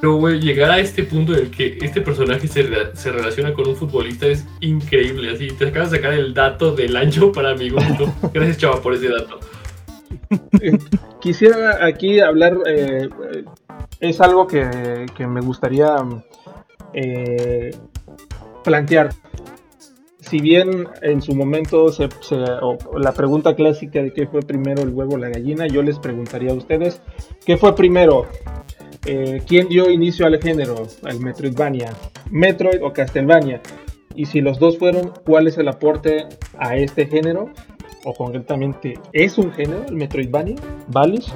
Pero, güey, llegar a este punto en el que este personaje se, relaciona con un futbolista es increíble. Así, te acabas de sacar el dato del año para mi gusto. Gracias, chava, por ese dato. Quisiera aquí hablar, eh, es algo que, que me gustaría eh, plantear. Si bien en su momento se, la pregunta clásica de qué fue primero el huevo o la gallina, yo les preguntaría a ustedes, ¿qué fue primero? Eh, ¿Quién dio inicio al género, al Metroidvania? ¿Metroid o Castlevania? Y si los dos fueron, ¿cuál es el aporte a este género? O concretamente, ¿es un género el Metroidvania? ¿Valis?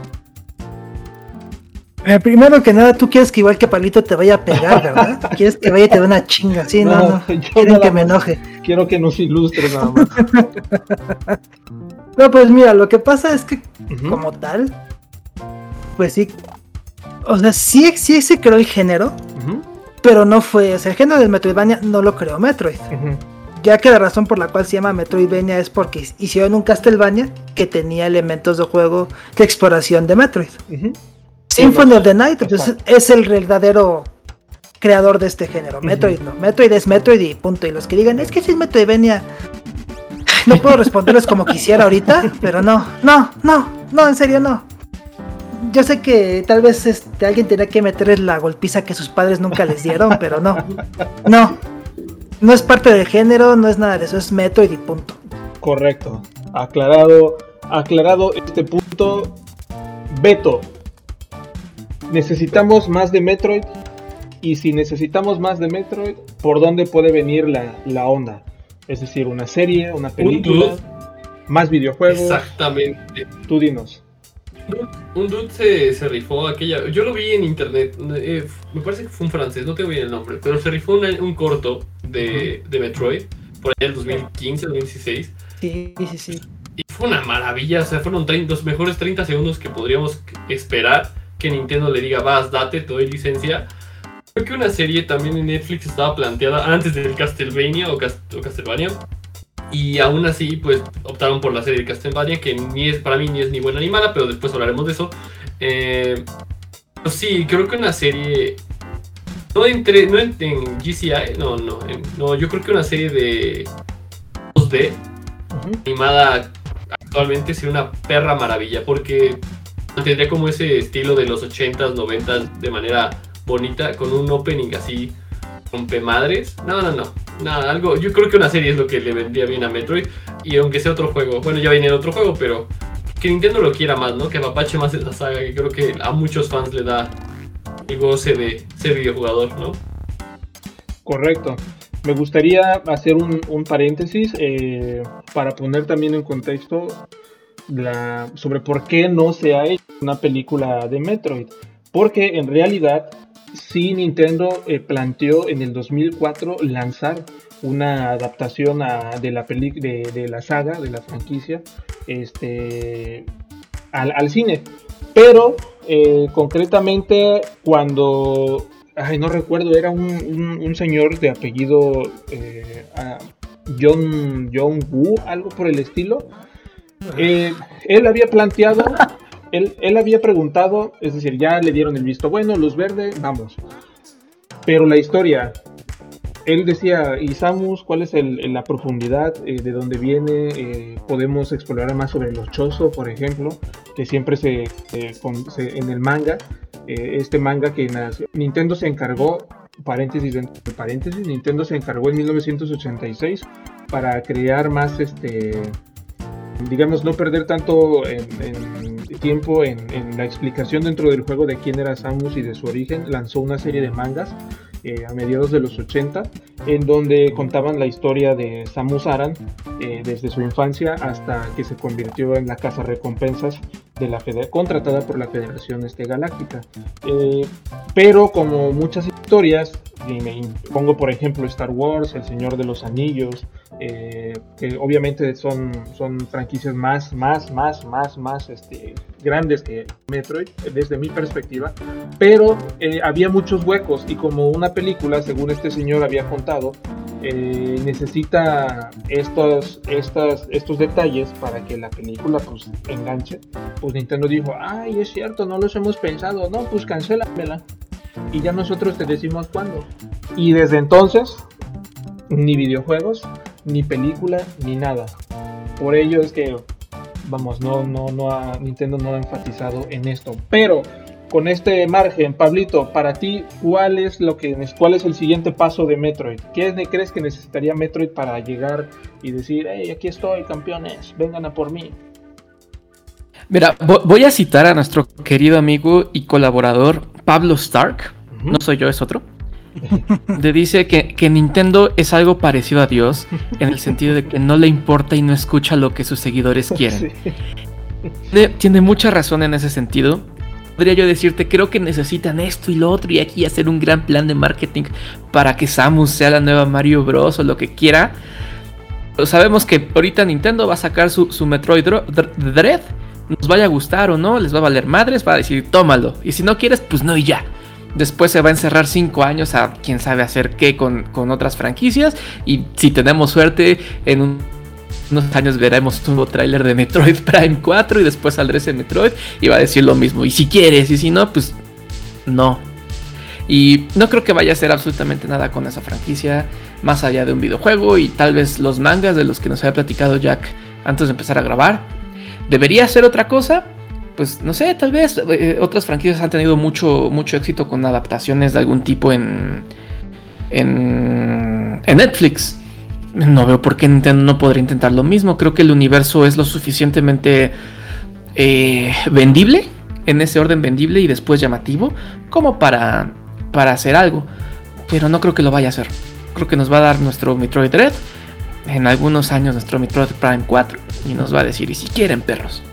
Eh, primero que nada, tú quieres que igual que Palito te vaya a pegar, ¿verdad? quieres que vaya y te dé una chinga. Sí, no, no. Quieren que me enoje. Quiero que nos ilustres nada más. no, pues mira, lo que pasa es que, como tal, pues sí. O sea, sí, sí se creó el género, pero no fue. O sea, el género del Metroidvania no lo creó Metroid. Ya que la razón por la cual se llama Metroidvania es porque hicieron un Castlevania que tenía elementos de juego de exploración de Metroid. Symphony of the Night pues, es el verdadero creador de este género. Metroid no. Metroid es Metroid y punto. Y los que digan, es que si es Metroidvania. No puedo responderles como quisiera ahorita, pero no, no, no, no, en serio no. Yo sé que tal vez este, alguien tenía que meterles la golpiza que sus padres nunca les dieron, pero no. No. No es parte del género, no es nada de eso, es Metroid y punto. Correcto. Aclarado, aclarado este punto. Beto, necesitamos más de Metroid. Y si necesitamos más de Metroid, ¿por dónde puede venir la, onda? Es decir, una serie, una película, más videojuegos. Exactamente. Tú dinos. Un dude se, rifó aquella. Yo lo vi en internet. Eh, me parece que fue un francés, no tengo bien el nombre. Pero se rifó un, corto de, Metroid. Por allá en 2015, 2016. Sí, sí, sí. Y fue una maravilla. O sea, fueron los mejores 30 segundos que podríamos esperar que Nintendo le diga, vas, date, te doy licencia. Creo que una serie también en Netflix estaba planteada antes del Castlevania o, Castlevania. Y aún así, pues optaron por la serie de Castlevania, que ni es, para mí ni es ni buena ni mala, pero después hablaremos de eso. Eh, pues sí, creo que una serie. No, entre, no en, GCI, no, no, no, yo creo que una serie de 2D animada actualmente sería una perra maravilla, porque tendría como ese estilo de los 80s, 90s de manera bonita, con un opening así madres No, no, no. Nada, algo. Yo creo que una serie es lo que le vendría bien a Metroid. Y aunque sea otro juego, bueno, ya viene otro juego, pero que Nintendo lo quiera más, ¿no? Que apache más esa saga, que creo que a muchos fans le da el goce de ser videojugador, ¿no? Correcto. Me gustaría hacer un, paréntesis eh, para poner también en contexto sobre por qué no se ha hecho una película de Metroid. Porque en realidad sí Nintendo eh, planteó en el 2004 lanzar una adaptación de la de, la saga, de la franquicia, este, al, cine. Pero eh, concretamente cuando, ay, no recuerdo, era un, señor de apellido eh, John, John Wu, algo por el estilo, eh, él había planteado, él, él había preguntado, es decir, ya le dieron el visto bueno, luz verde, vamos. Pero la historia, él decía, ¿y Samus cuál es la profundidad eh, de dónde viene? Eh, podemos explorar más sobre los Chozo, por ejemplo, que siempre se, en el manga, este manga que Nintendo se encargó, paréntesis paréntesis, Nintendo se encargó en 1986 para crear más este digamos, no perder tanto tiempo en, la explicación dentro del juego de quién era Samus y de su origen, lanzó una serie de mangas eh, a mediados de los 80, en donde contaban la historia de Samus Aran eh, desde su infancia hasta que se convirtió en la casa recompensas de la contratada por la Federación este, Galáctica. Eh, pero como muchas historias, y me pongo por ejemplo Star Wars, El Señor de los Anillos, que obviamente son, son franquicias más, más, más, más, más este, grandes que Metroid, desde mi perspectiva, pero había muchos huecos y como una película, según este señor había contado, eh, necesita estos, estas, estos detalles para que la película pues enganche. Pues Nintendo dijo, ay, es cierto, no los hemos pensado, no, pues cancélamela. y ya nosotros te decimos cuándo. Y desde entonces, ni videojuegos, ni película, ni nada. Por ello es que, vamos, no, no, no ha, Nintendo no ha enfatizado en esto. Pero con este margen, Pablito, para ti, ¿cuál es lo que cuál es el siguiente paso de Metroid? ¿Qué crees que necesitaría Metroid para llegar y decir, hey, aquí estoy, campeones, vengan a por mí? Mira, voy a citar a nuestro querido amigo y colaborador Pablo Stark. No soy yo, es otro. Le dice que, que, Nintendo es algo parecido a Dios en el sentido de que no le importa y no escucha lo que sus seguidores quieren. Tiene mucha razón en ese sentido podría yo decirte, creo que necesitan esto y lo otro y aquí hacer un gran plan de marketing para que Samus sea la nueva Mario Bros o lo que quiera. Pero sabemos que ahorita Nintendo va a sacar su, Metroid Dread. Nos vaya a gustar o no, les va a valer madres, va a decir, tómalo. Y si no quieres, pues no y ya. Después se va a encerrar 5 años a quién sabe hacer qué con, con otras franquicias. Y si tenemos suerte, en un unos años veremos un nuevo tráiler de Metroid Prime 4 y después saldrá ese Metroid y va a decir lo mismo. Y si quieres, y si no, pues no. Y no creo que vaya a hacer absolutamente nada con esa franquicia, más allá de un videojuego y tal vez los mangas de los que nos había platicado Jack antes de empezar a grabar. ¿Debería hacer otra cosa? Pues no sé, tal vez eh, otras franquicias han tenido mucho, mucho éxito con adaptaciones de algún tipo en, en, en Netflix no veo por qué Nintendo no podría intentar lo mismo. Creo que el universo es lo suficientemente eh, vendible, en ese orden vendible y después llamativo, como para, para hacer algo. Pero no creo que lo vaya a hacer. Creo que nos va a dar nuestro Metroid Red, en algunos años nuestro Metroid Prime 4, y nos va a decir, y si quieren perros.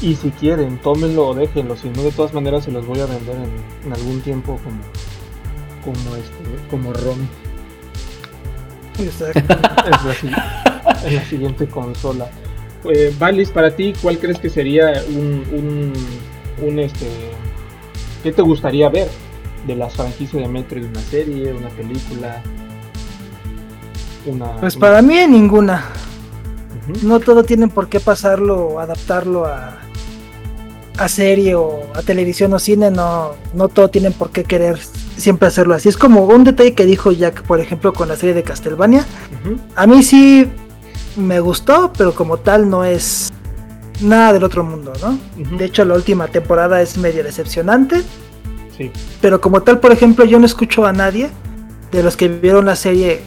Y si quieren, tómenlo o déjenlo, si no de todas maneras se los voy a vender en, algún tiempo como, como, este, como ROM. Exacto. es la siguiente consola. Eh, Valis, para ti, ¿cuál crees que sería un, un, este qué te gustaría ver de las franquicias de Metroid? ¿Una serie, una película? Una, pues para mí ninguna. No todo tienen por qué pasarlo adaptarlo a, a serie o a televisión o cine, no, no todo tienen por qué querer siempre hacerlo así. Es como un detalle que dijo Jack, por ejemplo, con la serie de Castlevania. A mí sí me gustó, pero como tal no es nada del otro mundo, ¿no? De hecho, la última temporada es medio decepcionante. Sí. Pero como tal, por ejemplo, yo no escucho a nadie de los que vieron la serie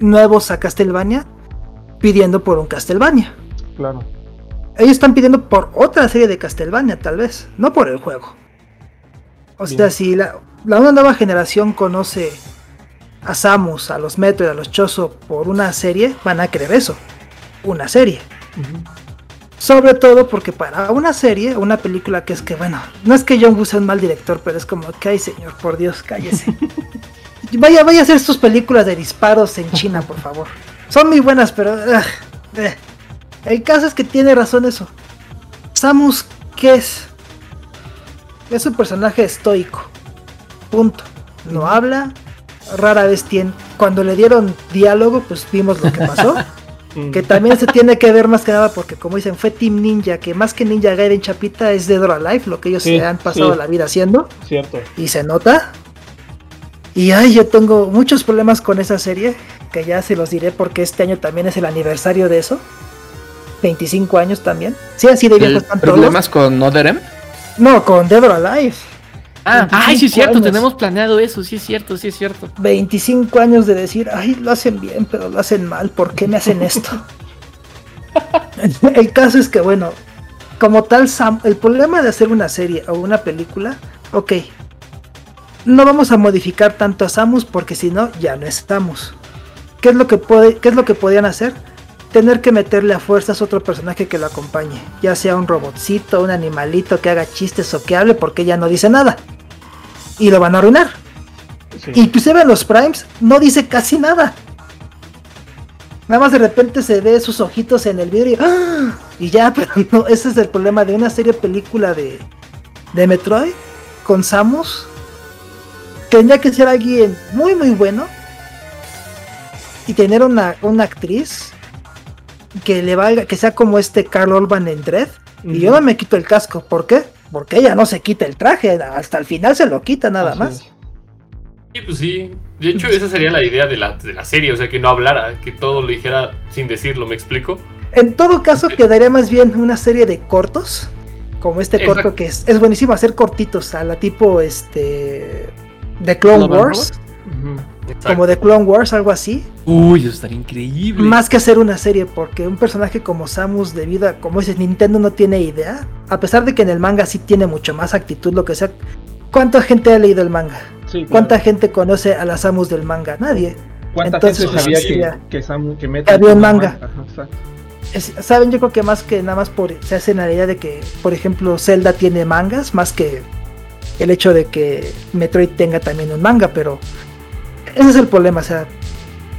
nuevos a Castlevania pidiendo por un Castlevania. Claro. Ellos están pidiendo por otra serie de Castlevania, tal vez, no por el juego. O sea, si la, una nueva generación conoce a Samus, a los Metro y a los Choso por una serie, van a querer eso. Una serie. Sobre todo porque para una serie, una película que es que, bueno, no es que John Woo sea un mal director, pero es como que, señor, por Dios, cállese. vaya, vaya a hacer sus películas de disparos en China, por favor. Son muy buenas, pero... El caso es que tiene razón eso. Samus, ¿qué es? Es un personaje estoico. Punto. No habla. Rara vez tiene. Cuando le dieron diálogo, pues vimos lo que pasó. que también se tiene que ver más que nada porque, como dicen, fue Team Ninja, que más que Ninja Gaiden Chapita es Dead or Alive, lo que ellos se han pasado la vida haciendo. Cierto. Y se nota. Y ay, yo tengo muchos problemas con esa serie, que ya se los diré porque este año también es el aniversario de eso. 25 años también. Sí, así de viejos están ¿Problemas con Other No, con Dead or Alive. Ah, ay, sí es cierto, tenemos planeado eso, sí es cierto, sí es cierto. 25 años de decir, ay, lo hacen bien, pero lo hacen mal, ¿por qué me hacen esto? el caso es que, bueno, como tal, Sam, el problema de hacer una serie o una película, ok, no vamos a modificar tanto a Samus porque si no, ya no estamos. ¿Qué es lo que, puede, qué es lo que podían hacer? tener que meterle a fuerzas otro personaje que lo acompañe, ya sea un robotcito, un animalito que haga chistes o que hable porque ya no dice nada. Y lo van a arruinar. Y pues se ven los primes, no dice casi nada. Nada más de repente se ve sus ojitos en el vidrio y, ¡ah! y ya, pero no, ese es el problema de una serie película de, de Metroid con Samus. Tendría que ser alguien muy muy bueno y tener una, una actriz que le valga, que sea como este Carl Orban en Dread. Y yo no me quito el casco. ¿Por qué? Porque ella no se quita el traje, hasta el final se lo quita nada Así más. es. Sí, pues sí. De hecho, esa sería la idea de la, de la serie, o sea, que no hablara, que todo lo dijera sin decirlo, ¿me explico? En todo caso, quedaría más bien una serie de cortos. Como este Exacto. corto que es, es buenísimo hacer cortitos a la tipo este de Clone ¿Clone Wars. Como de Clone Wars, algo así. Uy, eso estaría increíble. Más que hacer una serie, porque un personaje como Samus de vida, como dices, Nintendo no tiene idea. A pesar de que en el manga sí tiene mucho más actitud, lo que sea. ¿Cuánta gente ha leído el manga? Sí, claro. ¿Cuánta gente conoce a la Samus del manga? Nadie. ¿Cuánta Entonces, gente sabía sí, que, que, Sam, que Había un manga. Ajá, exacto. Es- Saben, yo creo que más que nada más por se hacen la idea de que, por ejemplo, Zelda tiene mangas, más que el hecho de que Metroid tenga también un manga, pero ese es el problema, o sea,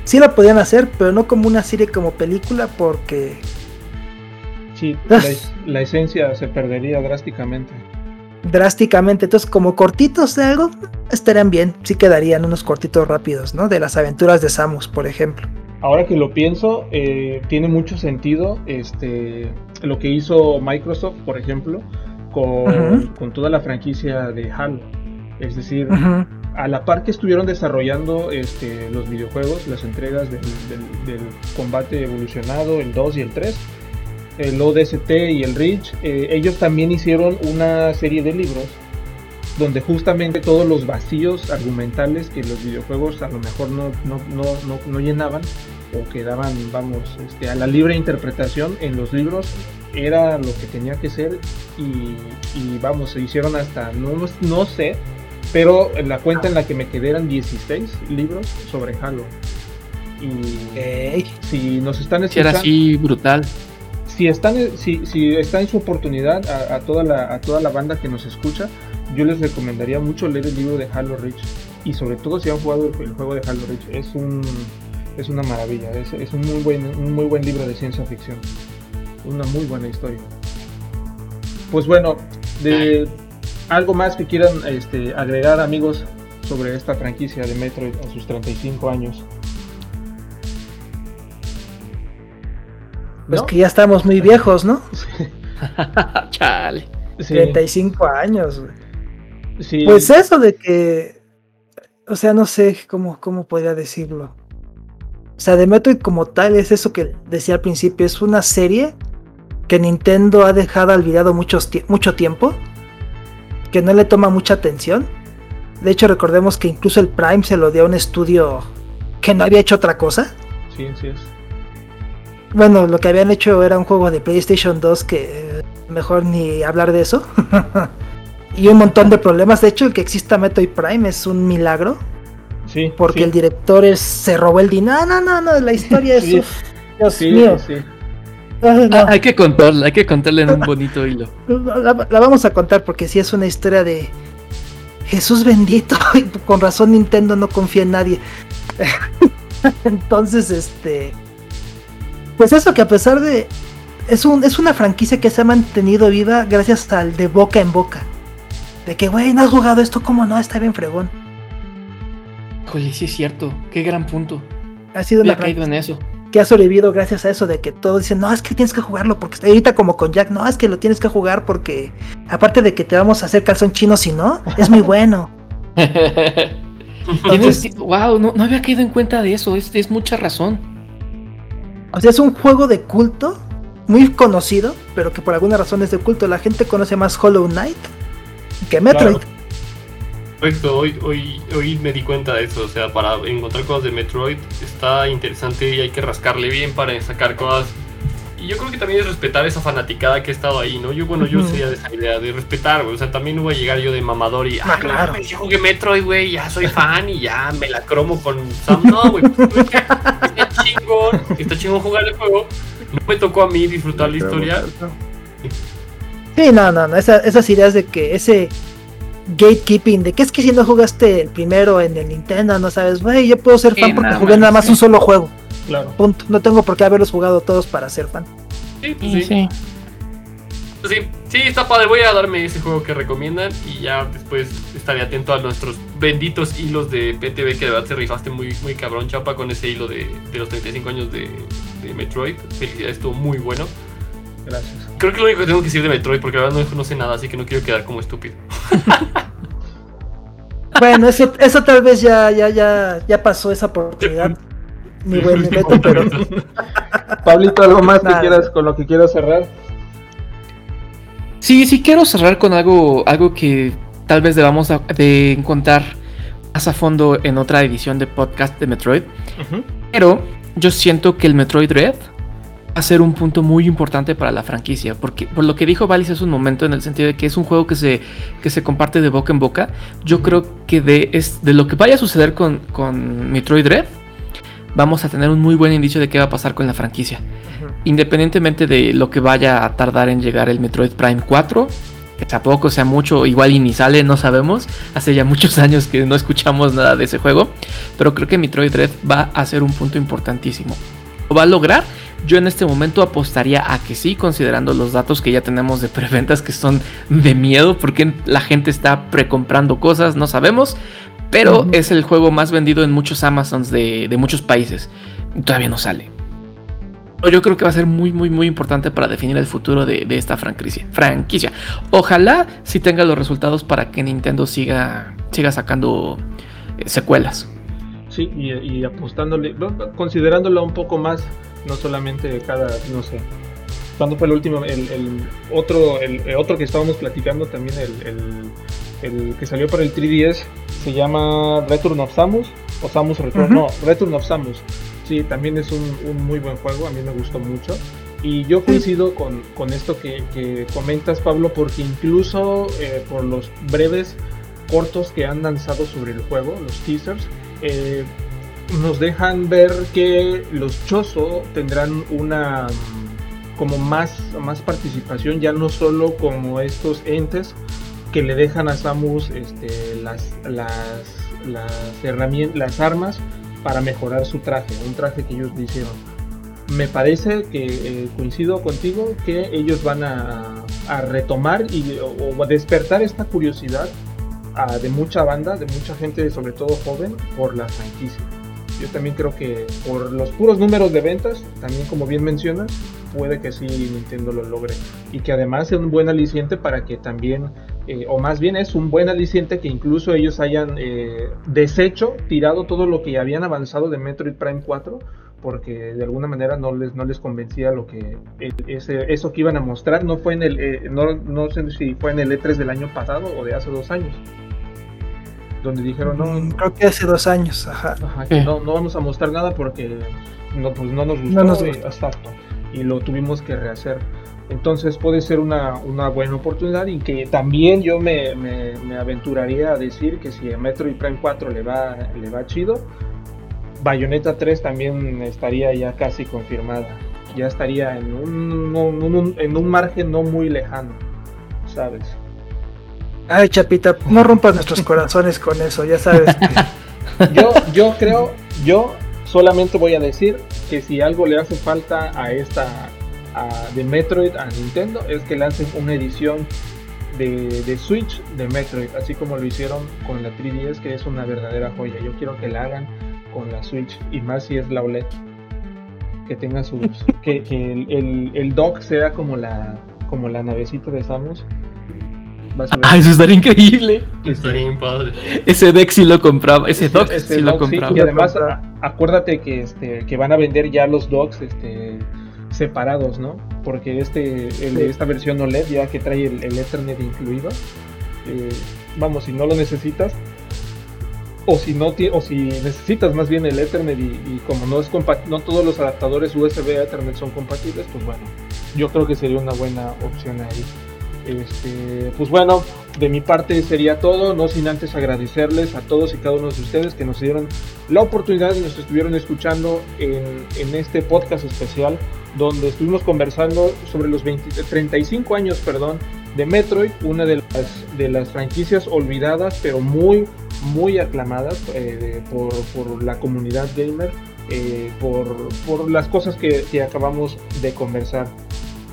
sí lo podían hacer, pero no como una serie como película, porque Sí, la, es- la esencia se perdería drásticamente. drásticamente, entonces como cortitos de algo, estarían bien, sí quedarían unos cortitos rápidos, ¿no? De las aventuras de Samus, por ejemplo. Ahora que lo pienso, eh, tiene mucho sentido este, lo que hizo Microsoft, por ejemplo, con, toda la franquicia de Halo. Es decir, a la par que estuvieron desarrollando este, los videojuegos, las entregas del, del- del combate evolucionado, el 2 y el 3, el ODST y el Reach, eh, ellos también hicieron una serie de libros donde justamente todos los vacíos argumentales que los videojuegos a lo mejor no, no, no, no, no llenaban o quedaban, vamos, este, a la libre interpretación en los libros era lo que tenía que ser y, y, vamos, se hicieron hasta, no, no sé, pero en la cuenta en la que me quedé eran 16 libros sobre Halo. Y si nos están Si era escuchando, así brutal. si están si, si está en su oportunidad a, a toda la, a toda la banda que nos escucha, yo les recomendaría mucho leer el libro de Halo Reach y sobre todo si han jugado el, el juego de Halo Reach, es un es una maravilla, es, es un muy buen un muy buen libro de ciencia ficción. Una muy buena historia. Pues bueno, de algo más que quieran este, agregar amigos sobre esta franquicia de Metroid a sus 35 años. Pues ¿No? que ya estamos muy viejos, ¿no? Chale. Sí, 35 años, sí. Pues eso de que, o sea, no sé cómo, cómo podría decirlo. O sea, de Metroid como tal es eso que decía al principio, es una serie que Nintendo ha dejado olvidado muchos tie- mucho tiempo, que no le toma mucha atención. De hecho, recordemos que incluso el Prime se lo dio a un estudio que no había hecho otra cosa. Sí, sí es. Bueno, lo que habían hecho era un juego de PlayStation 2 que eh, mejor ni hablar de eso. y un montón de problemas. De hecho, el que exista Metroid Prime es un milagro. Sí, Porque sí. el director es, se robó el dinero. No, no, no, la historia es. Sí. uf, Dios Sí, mío. sí, no. Ah, hay que contarla, hay que contarla en un bonito hilo. La, la vamos a contar porque sí es una historia de Jesús bendito. Y con razón Nintendo no confía en nadie. Entonces, este. Pues eso que a pesar de. Es, un, es una franquicia que se ha mantenido viva gracias al de boca en boca. De que, güey, no has jugado esto, ¿cómo no? Está bien fregón. Híjole, sí es cierto. Qué gran punto. Ha sido una caído en eso. Que ha sobrevivido gracias a eso de que todos dicen, no, es que tienes que jugarlo porque está ahorita como con Jack, no, es que lo tienes que jugar porque aparte de que te vamos a hacer calzón chino si no, es muy bueno. Tienes, wow, no, no había caído en cuenta de eso. Es, es mucha razón. O sea, es un juego de culto, muy conocido, pero que por alguna razón es de culto. La gente conoce más Hollow Knight que Metroid. Claro. Correcto, hoy, hoy, hoy me di cuenta de eso. O sea, para encontrar cosas de Metroid está interesante y hay que rascarle bien para sacar cosas. Y yo creo que también es respetar esa fanaticada que ha estado ahí, ¿no? Yo, bueno, yo Ujú. sería de esa idea, de respetar, güey. O sea, también no voy a llegar yo de mamador y, ah, claro. claro. yo jugué Metroid, güey, ya soy fan y ya me la cromo con Sam. No, güey, pues, güey, está chingón, está chingón jugar el juego. No me tocó a mí disfrutar la historia. Sí, no, no, no. esa- esas ideas de que ese gatekeeping, de que es que si no jugaste el primero en el Nintendo, no sabes, güey, yo puedo ser Sí, fan porque nada jugué más, nada más sí. un solo juego. Claro. Punto. No tengo por qué haberlos jugado todos para ser fan. Sí, pues Sí, sí. sí. Pues sí, sí, está padre. Voy a darme ese juego que recomiendan y ya después estaré atento a nuestros benditos hilos de PTV que de verdad te rifaste muy, muy cabrón, chapa, con ese hilo de, de los 35 años de, de Metroid. Felicidades, estuvo muy bueno. Gracias. Creo que lo único que tengo que decir de Metroid, porque ahora no, no sé nada, así que no quiero quedar como estúpido. Bueno, eso, eso tal vez ya, ya, ya, ya pasó esa oportunidad. Mi buen Beto, pero. Pablito, ¿algo más que quieras con lo que quieras cerrar? Sí, sí quiero cerrar con algo, algo que tal vez debamos a- de encontrar más a fondo en otra edición de podcast de Metroid. Pero yo siento que el Metroid Red a ser un punto muy importante para la franquicia. Porque por lo que dijo Valis hace un momento, en el sentido de que es un juego que se, que se comparte de boca en boca. Yo creo que de, es, de lo que vaya a suceder con, con Metroid Red, vamos a tener un muy buen indicio de qué va a pasar con la franquicia. Independientemente de lo que vaya a tardar en llegar el Metroid Prime 4, que tampoco sea mucho, igual y ni sale, no sabemos. Hace ya muchos años que no escuchamos nada de ese juego. Pero creo que Metroid Red va a ser un punto importantísimo. ¿Lo va a lograr? Yo en este momento apostaría a que sí, considerando los datos que ya tenemos de preventas que son de miedo, porque la gente está precomprando cosas, no sabemos. Pero es el juego más vendido en muchos Amazons de, de muchos países. Todavía no sale. Yo creo que va a ser muy, muy, muy importante para definir el futuro de, de esta franquicia. franquicia. Ojalá sí tenga los resultados para que Nintendo siga, siga sacando eh, secuelas. Sí, y, y apostándole, no, considerándolo un poco más, no solamente cada, no sé. ¿Cuándo fue el último? El, el otro, el, el otro que estábamos platicando también, el, el, que salió para el 3DS, se llama Return of Samus, o Samus Return, no, Return of Samus. Sí, también es un, un muy buen juego, a mí me gustó mucho. Y yo coincido con, con esto que, que comentas, Pablo, porque incluso eh, por los breves cortos que han lanzado sobre el juego, los teasers, eh, nos dejan ver que los Chozo tendrán una mm, como más, más participación, ya no solo como estos entes que le dejan a Samus este, las, las, herramientas, las armas para mejorar su traje, un traje que ellos hicieron. Me parece que eh, coincido contigo que ellos van a, a retomar y, o, despertar esta curiosidad de mucha banda, de mucha gente, sobre todo joven, por la franquicia. Yo también creo que por los puros números de ventas, también como bien mencionas, puede que sí Nintendo lo logre. Y que además sea un buen aliciente para que también, eh, o más bien es un buen aliciente que incluso ellos hayan eh, deshecho, tirado todo lo que habían avanzado de Metroid Prime 4, porque de alguna manera no les, no les convencía lo que ese, eso que iban a mostrar. No fue en el, eh, no, no sé si fue en el E3 del año pasado o de hace dos años. Donde dijeron, no, Mm, Creo que hace dos años, ajá. Ajá, que Sí. no, no vamos a mostrar nada porque no, pues no nos gustó. No nos y, gustó. exacto, y lo tuvimos que rehacer. Entonces puede ser una, una buena oportunidad y que también yo me, me- me aventuraría a decir que si a Metroid Prime 4 le va, le va chido, Bayonetta 3 también estaría ya casi confirmada. Ya estaría en un, un- un- en un margen no muy lejano, ¿sabes? Ay, Chapita, no rompas nuestros corazones con eso, ya sabes. que- Yo, yo creo, yo solamente voy a decir que si algo le hace falta a esta a- de Metroid a Nintendo es que lancen una edición de, de Switch de Metroid, así como lo hicieron con la 3DS, que es una verdadera joya. Yo quiero que la hagan con la Switch y más si es la OLED. Que tenga sus. que, que el, el, el dock sea como la como la navecita de Samus. Vas a ver Ah, eso estaría increíble. bien padre. Ese deck sí lo compraba. Ese dock este sí lo sí, compraba. y además acuérdate que este que van a vender ya los docks este separados, ¿no? Porque este el- Sí. esta versión OLED ya que trae el, el Ethernet incluido, eh, vamos si no lo necesitas o si no o si necesitas más bien el Ethernet y, como no es no todos los adaptadores USB a Ethernet son compatibles, pues bueno, yo creo que sería una buena opción ahí. Este, pues bueno, de mi parte sería todo, no sin antes agradecerles a todos y cada uno de ustedes que nos dieron la oportunidad y nos estuvieron escuchando en, en este podcast especial donde estuvimos conversando sobre los 20 35 años perdón, de Metroid, una de las, de las franquicias olvidadas pero muy, muy aclamadas eh, por, por la comunidad gamer, eh, por, por las cosas que, que acabamos de conversar.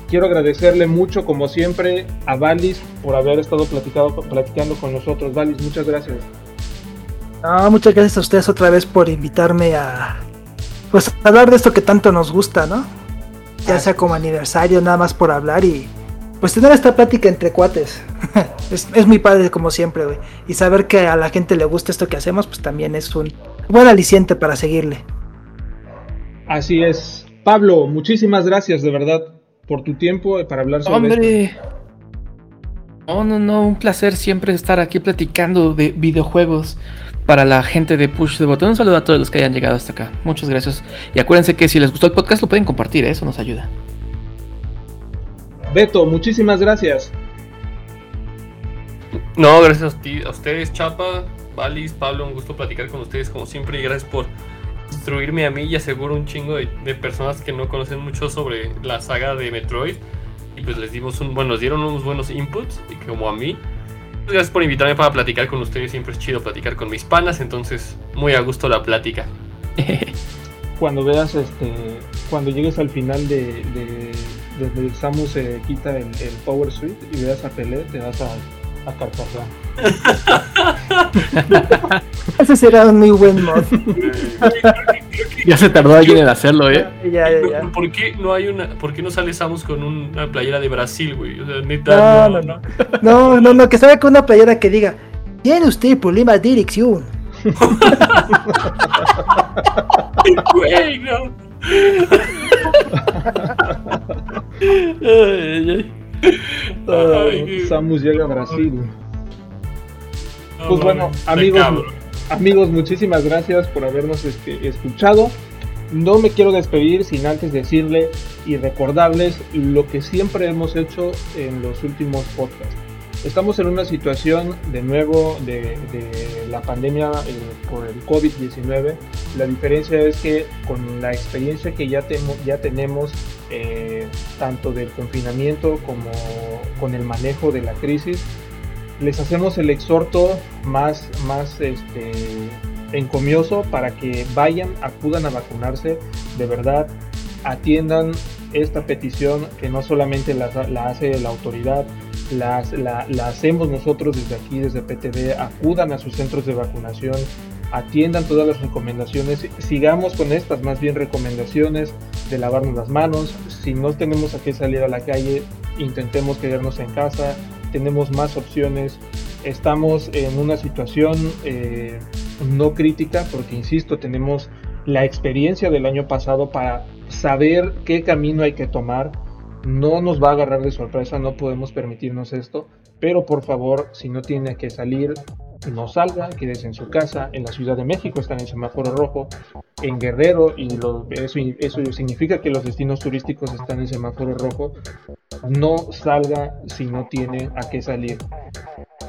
Quiero agradecerle mucho, como siempre, a Valis por haber estado platicado, platicando con nosotros. Valis, muchas gracias. No, muchas gracias a ustedes otra vez por invitarme a pues a hablar de esto que tanto nos gusta, ¿no? ya sea como aniversario, nada más por hablar y pues tener esta plática entre cuates. es, es muy padre como siempre, güey. Y saber que a la gente le gusta esto que hacemos, pues también es un buen aliciente para seguirle. Así es. Pablo, muchísimas gracias de verdad por tu tiempo para hablar sobre ¡Hombre! Esto. No, no, no, un placer siempre estar aquí platicando de videojuegos para la gente de Push the Button. Un saludo a todos los que hayan llegado hasta acá. Muchas gracias. Y acuérdense que si les gustó el podcast lo pueden compartir, ¿eh? eso nos ayuda. Beto, muchísimas gracias. No, gracias a, ti, a ustedes, Chapa, Valis, Pablo, un gusto platicar con ustedes como siempre y gracias por instruirme a mí y aseguro un chingo de, de, personas que no conocen mucho sobre la saga de Metroid. Y pues les dimos un, bueno, nos dieron unos buenos inputs, y como a mí. Pues gracias por invitarme para platicar con ustedes, siempre es chido platicar con mis panas, entonces muy a gusto la plática. cuando veas, este, cuando llegues al final de, de donde Samus se quita el, el, Power Suite y veas a Pelé, te vas a, a carcajar. Ese será un muy buen mod. ya se tardó alguien en hacerlo, ¿eh? Ya, ya, ya. ¿Por qué no hay una, por qué no sale Samus con una playera de Brasil, güey? O sea, neta. No, no, no. No, no, no, que salga con una playera que diga, tiene usted problema de dirección. Güey, no. Ay, ay. Samus llega a Brasil. No, Pues bueno, amigos, amigos, muchísimas gracias por habernos este, escuchado. No me quiero despedir sin antes decirle y recordarles lo que siempre hemos hecho en los últimos podcasts. Estamos en una situación de nuevo de, de la pandemia eh, por el COVID-19. La diferencia es que con la experiencia que ya, temo, ya tenemos, eh, tanto del confinamiento como con el manejo de la crisis, les hacemos el exhorto más, más este, encomioso para que vayan, acudan a vacunarse, de verdad, atiendan esta petición que no solamente la, hace la autoridad, la, la, la, hacemos nosotros desde aquí, desde PTV, acudan a sus centros de vacunación, atiendan todas las recomendaciones, sigamos con estas más bien recomendaciones de lavarnos las manos, si no tenemos a qué salir a la calle, intentemos quedarnos en casa, tenemos más opciones, estamos en una situación eh, no crítica porque, insisto, tenemos la experiencia del año pasado para saber qué camino hay que tomar, no nos va a agarrar de sorpresa, no podemos permitirnos esto, pero por favor, si no tiene que salir, no salga, quédese en su casa. En la Ciudad de México están en semáforo rojo, en Guerrero, y eso, eso significa que los destinos turísticos están en semáforo rojo. No salga si no tiene a qué salir.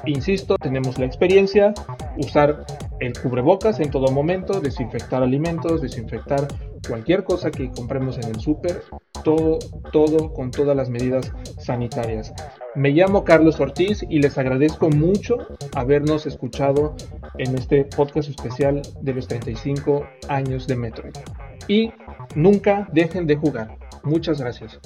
Insisto, tenemos la experiencia, usar el cubrebocas en todo momento, desinfectar alimentos, desinfectar cualquier cosa que compremos en el súper, todo, todo con todas las medidas sanitarias. Me llamo Carlos Ortiz y les agradezco mucho habernos escuchado en este podcast especial de los 35 años de Metroid. Y nunca dejen de jugar. Muchas gracias.